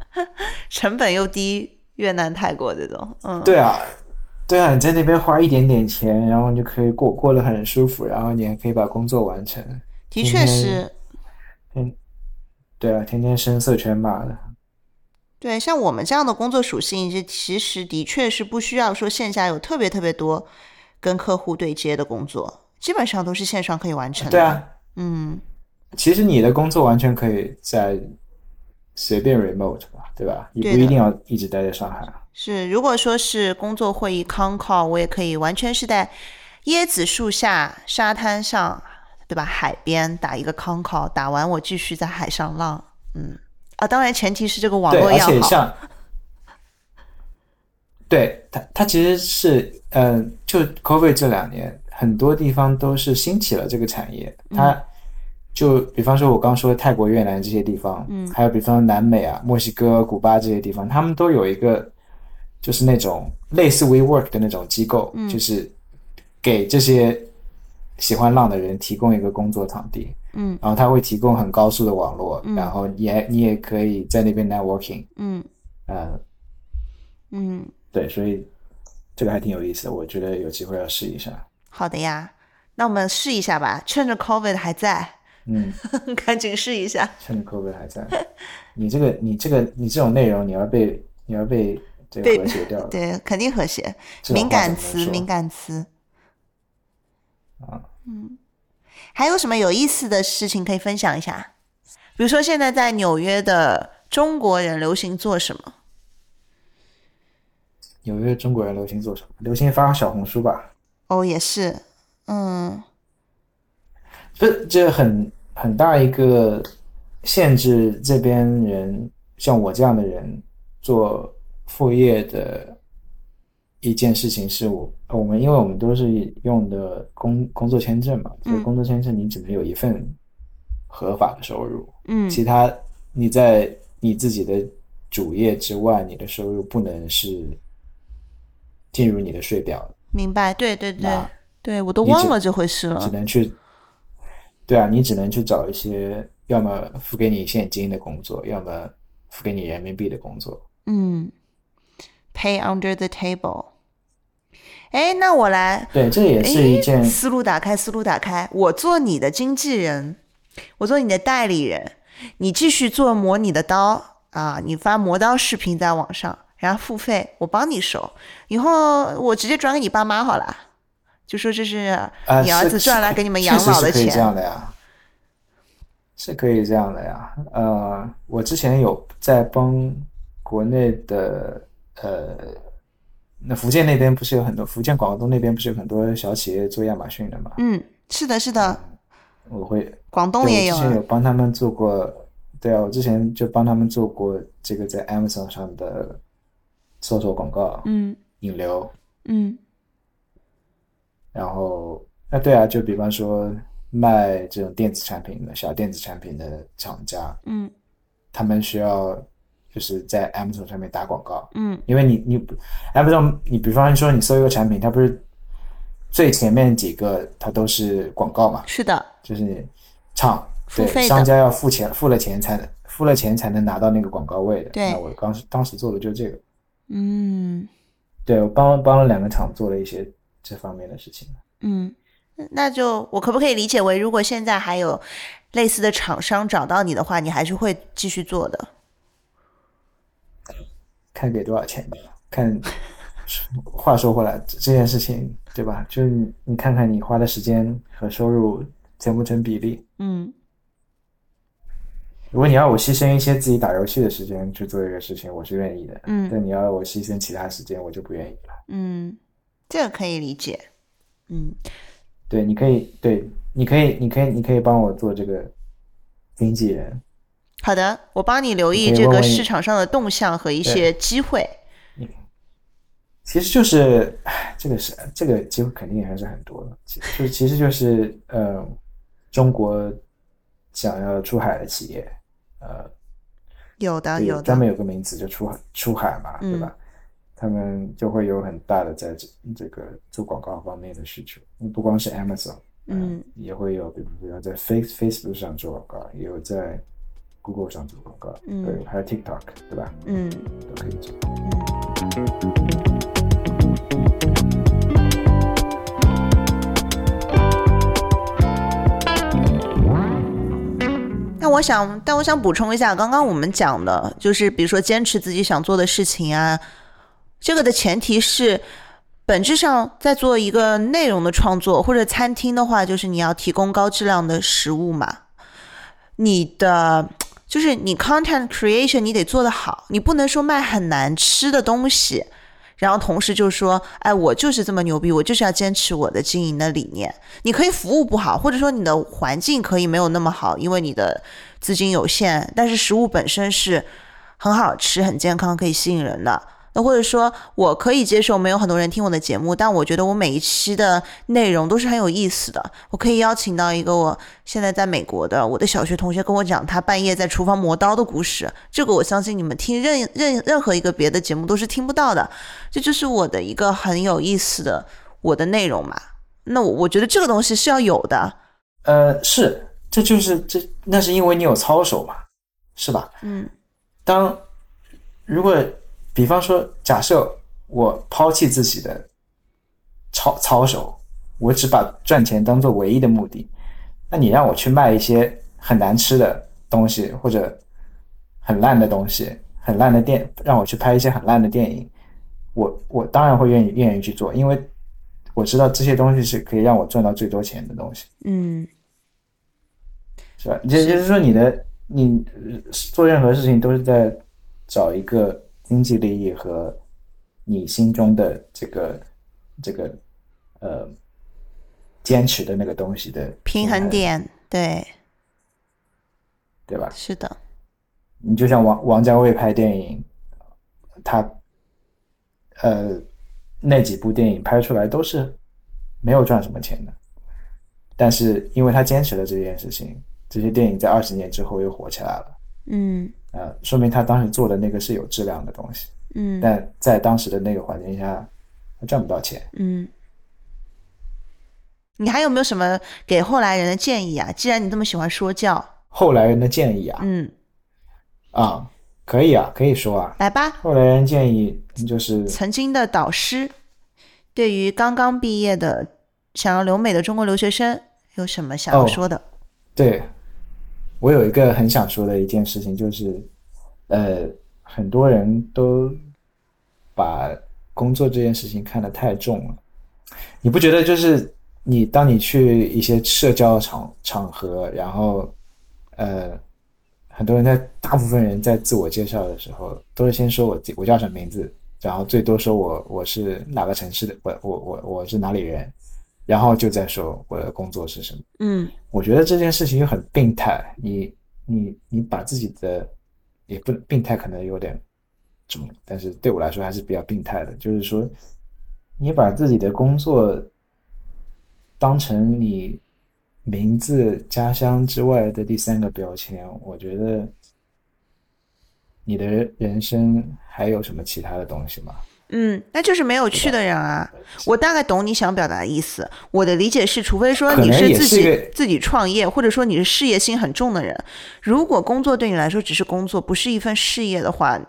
成本又低，越南、泰国这种，嗯，对啊，对啊，你在那边花一点点钱，然后你就可以过过得很舒服，然后你还可以把工作完成。的确是。嗯，对啊，天天声色犬马的，对，像我们这样的工作属性，这其实的确是不需要说线下有特别特别多跟客户对接的工作，基本上都是线上可以完成的。对，啊，嗯，其实你的工作完全可以在随便 remote 吧，对吧？你不一定要一直待在上海。是。如果说是工作会议 con call，我也可以完全是在椰子树下、沙滩上，对吧？海边打一个 con call，打完我继续在海上浪。嗯，啊，当然前提是这个网络要好。且像，对它，它其实是，呃，就 COVID 这两年，很多地方都是兴起了这个产业。它就比方说，我刚说的泰国、越南这些地方，嗯还有比方说南美啊、墨西哥、古巴这些地方，他们都有一个，就是那种类似 WeWork 的那种机构，嗯就是给这些喜欢浪的人提供一个工作场地。嗯然后它会提供很高速的网络，嗯然后你也你也可以在那边 networking，嗯呃，嗯，对，所以这个还挺有意思的，我觉得有机会要试一下。好的呀。那我们试一下吧，趁着 COVID 还在，嗯，赶紧试一下。趁着 COVID 还在，你这个你这个你这种内容你要被你要被这个和谐掉了，对，肯定和谐。敏感词，敏感词。啊。嗯，还有什么有意思的事情可以分享一下？比如说，现在在纽约的中国人流行做什么？纽约中国人流行做什么？流行发小红书吧？哦，也是，嗯这，这很很大一个限制这边人，像我这样的人做副业的一件事情是我我们因为我们都是用的工工作签证嘛，所以嗯工作签证你只能有一份合法的收入，嗯其他你在你自己的主业之外，你的收入不能是进入你的税表。明白，对对对对，我都忘了这回事了只。能去，对啊，你只能去找一些要么付给你现金的工作，要么付给你人民币的工作。嗯，pay under the table。哎，那我来，对，这也是一件诶思路打开，思路打开。我做你的经纪人，我做你的代理人，你继续做磨你的刀啊，你发磨刀视频在网上，然后付费，我帮你收。以后我直接转给你爸妈好了，就说这是啊，你儿子赚来给你们养老的确实是可以这钱。样的呀，是可以这样的呀。呃，我之前有在帮国内的呃，那福建那边不是有很多，福建广东那边不是有很多小企业做亚马逊的嘛？嗯，是的，是的，我会广东也有之前有帮他们做过，对啊，我之前就帮他们做过这个在 Amazon 上的搜索广告、嗯引流，嗯。然后那对啊，就比方说卖这种电子产品的小电子产品的厂家，嗯。他们需要就是在 Amazon 上面打广告，嗯。因为你你 Amazon 你比方说你搜一个产品，它不是最前面几个它都是广告嘛，是的，就是你厂对商家要付钱，付了钱才能付了钱才能拿到那个广告位的。对。那我当时当时做的就是这个，嗯。对我帮帮了两个厂做了一些这方面的事情。嗯，那就我可不可以理解为，如果现在还有类似的厂商找到你的话，你还是会继续做的？看给多少钱吧，看。话说回来，这这件事情对吧？就是你你看看你花的时间和收入成不成比例。嗯如果你要我牺牲一些自己打游戏的时间去做这个事情，我是愿意的。嗯但你要我牺牲其他时间，我就不愿意了。嗯，这个可以理解。嗯对，你可以，对，你可以，你可以，你可以帮我做这个经纪人。好的，我帮你留意这个市场上的动向和一些机会。其实就是，唉这个是这个机会肯定还是很多的。其就其实就是，呃，中国想要出海的企业，呃，有的，有的专门的。有个名词，就出海出海嘛，对嗯吧？他们就会有很大的在这这个做广告方面的需求，不光是 Amazon，嗯，也会有，比如说在 Face Facebook 上做广告，也有在 Google 上做广告，嗯对，还有 TikTok，对吧？嗯都可以做。那我想，但我想补充一下，刚刚我们讲的，就是比如说坚持自己想做的事情啊，这个的前提是，本质上在做一个内容的创作或者餐厅的话，就是你要提供高质量的食物嘛。你的就是你 content creation 你得做得好，你不能说卖很难吃的东西，然后同时就说，哎，我就是这么牛逼，我就是要坚持我的经营的理念。你可以服务不好，或者说你的环境可以没有那么好，因为你的资金有限，但是食物本身是很好吃、很健康、可以吸引人的。那或者说，我可以接受没有很多人听我的节目，但我觉得我每一期的内容都是很有意思的。我可以邀请到一个我现在在美国的我的小学同学跟我讲他半夜在厨房磨刀的故事，这个我相信你们听任任任何一个别的节目都是听不到的。这就是我的一个很有意思的我的内容嘛。那我我觉得这个东西是要有的，呃，是，这就是这，那是因为你有操守嘛，是吧？嗯当如果比方说，假设我抛弃自己的操操守，我只把赚钱当做唯一的目的，那你让我去卖一些很难吃的东西，或者很烂的东西，很烂的电，让我去拍一些很烂的电影，我我当然会愿意愿意去做，因为我知道这些东西是可以让我赚到最多钱的东西。嗯是吧？也就是说，你的你呃做任何事情都是在找一个经济利益和你心中的这个这个呃坚持的那个东西的平衡，点，对，对吧？是的，你就像王王家卫拍电影，他呃那几部电影拍出来都是没有赚什么钱的，但是因为他坚持了这件事情，这些电影在二十年之后又火起来了。嗯呃，说明他当时做的那个是有质量的东西，嗯但在当时的那个环境下，他赚不到钱。嗯。你还有没有什么给后来人的建议啊？既然你这么喜欢说教，后来人的建议啊，嗯，啊，可以啊，可以说啊，来吧。后来人建议就是，曾经的导师对于刚刚毕业的想要留美的中国留学生有什么想要哦说的？对我有一个很想说的一件事情，就是，呃，很多人都把工作这件事情看得太重了，你不觉得就是你当你去一些社交场场合，然后，呃，很多人在大部分人在自我介绍的时候，都是先说我自我叫什么名字，然后最多说我我是哪个城市的，我我我我是哪里人，然后就在说我的工作是什么。嗯我觉得这件事情又很病态，你你你把自己的也不病态，可能有点重，但是对我来说还是比较病态的。就是说，你把自己的工作当成你名字、家乡之外的第三个标签，我觉得你的人生还有什么其他的东西吗？嗯，那就是没有趣的人啊。我大概懂你想表达的意思。我的理解是，除非说你是自己是自己创业，或者说你是事业心很重的人，如果工作对你来说只是工作，不是一份事业的话，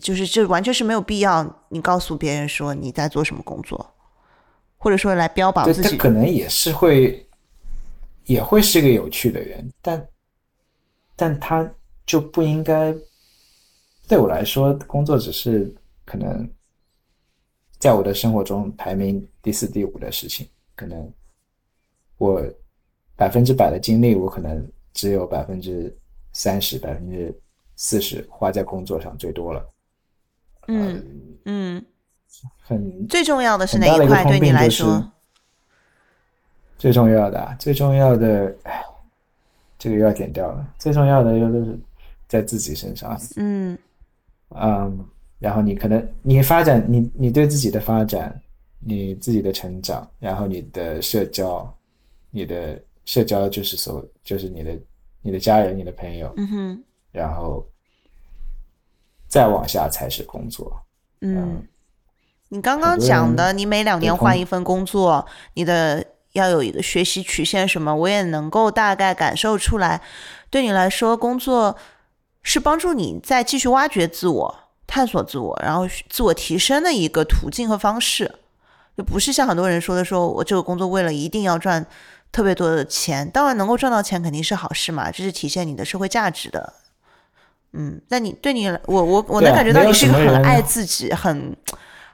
就是这完全是没有必要你告诉别人说你在做什么工作，或者说来标榜自己。可能也是会，也会是个有趣的人，但但他就不应该。对我来说，工作只是可能在我的生活中排名第四、第五的事情。可能我百分之百的精力，我可能只有百分之三十、百分之四十花在工作上，最多了。嗯嗯，很最重要的是哪一块对你来说？最重要的啊，最重要的，唉，这个又要点掉了。最重要的又都是在自己身上，嗯嗯，然后你可能你发展，你你对自己的发展，你自己的成长，然后你的社交，你的社交就是所就是你的你的家人、你的朋友，嗯哼然后再往下才是工作。嗯。你刚刚讲的，你每两年换一份工作，你的要有一个学习曲线什么，我也能够大概感受出来。对你来说，工作是帮助你再继续挖掘自我、探索自我，然后自我提升的一个途径和方式，就不是像很多人说的，说我这个工作为了一定要赚特别多的钱，当然能够赚到钱肯定是好事嘛，这是体现你的社会价值的。嗯，那你对你，我我我能感觉到你是一个很爱自己、很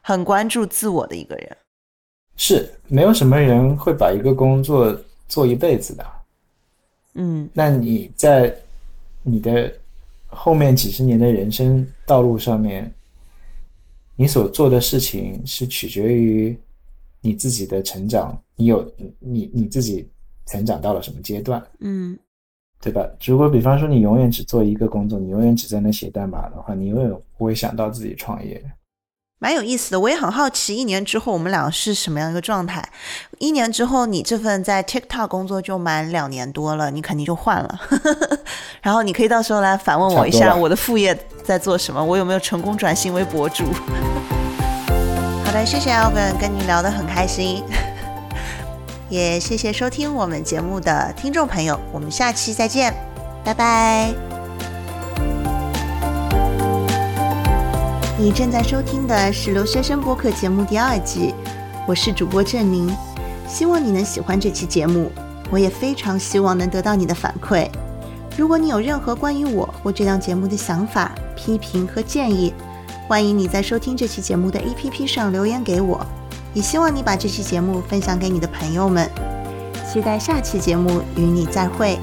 很关注自我的一个人。是没有什么人会把一个工作做一辈子的。嗯那你在你的后面几十年的人生道路上面，你所做的事情是取决于你自己的成长，你有你你自己成长到了什么阶段，嗯对吧？如果比方说你永远只做一个工作，你永远只在那写代码的话，你永远不会想到自己创业。蛮有意思的，我也很好奇，一年之后我们俩是什么样一个状态？一年之后，你这份在 TikTok 工作就满两年多了，你肯定就换了。然后你可以到时候来反问我一下，我的副业在做什么，我有没有成功转型为博主？好的，谢谢 Alvin，跟你聊得很开心，也谢谢收听我们节目的听众朋友，我们下期再见，拜拜。你正在收听的是留学生播客节目第二季，我是主播郑宁，希望你能喜欢这期节目，我也非常希望能得到你的反馈。如果你有任何关于我或这档节目的想法、批评和建议，欢迎你在收听这期节目的 APP 上留言给我，也希望你把这期节目分享给你的朋友们。期待下期节目与你再会。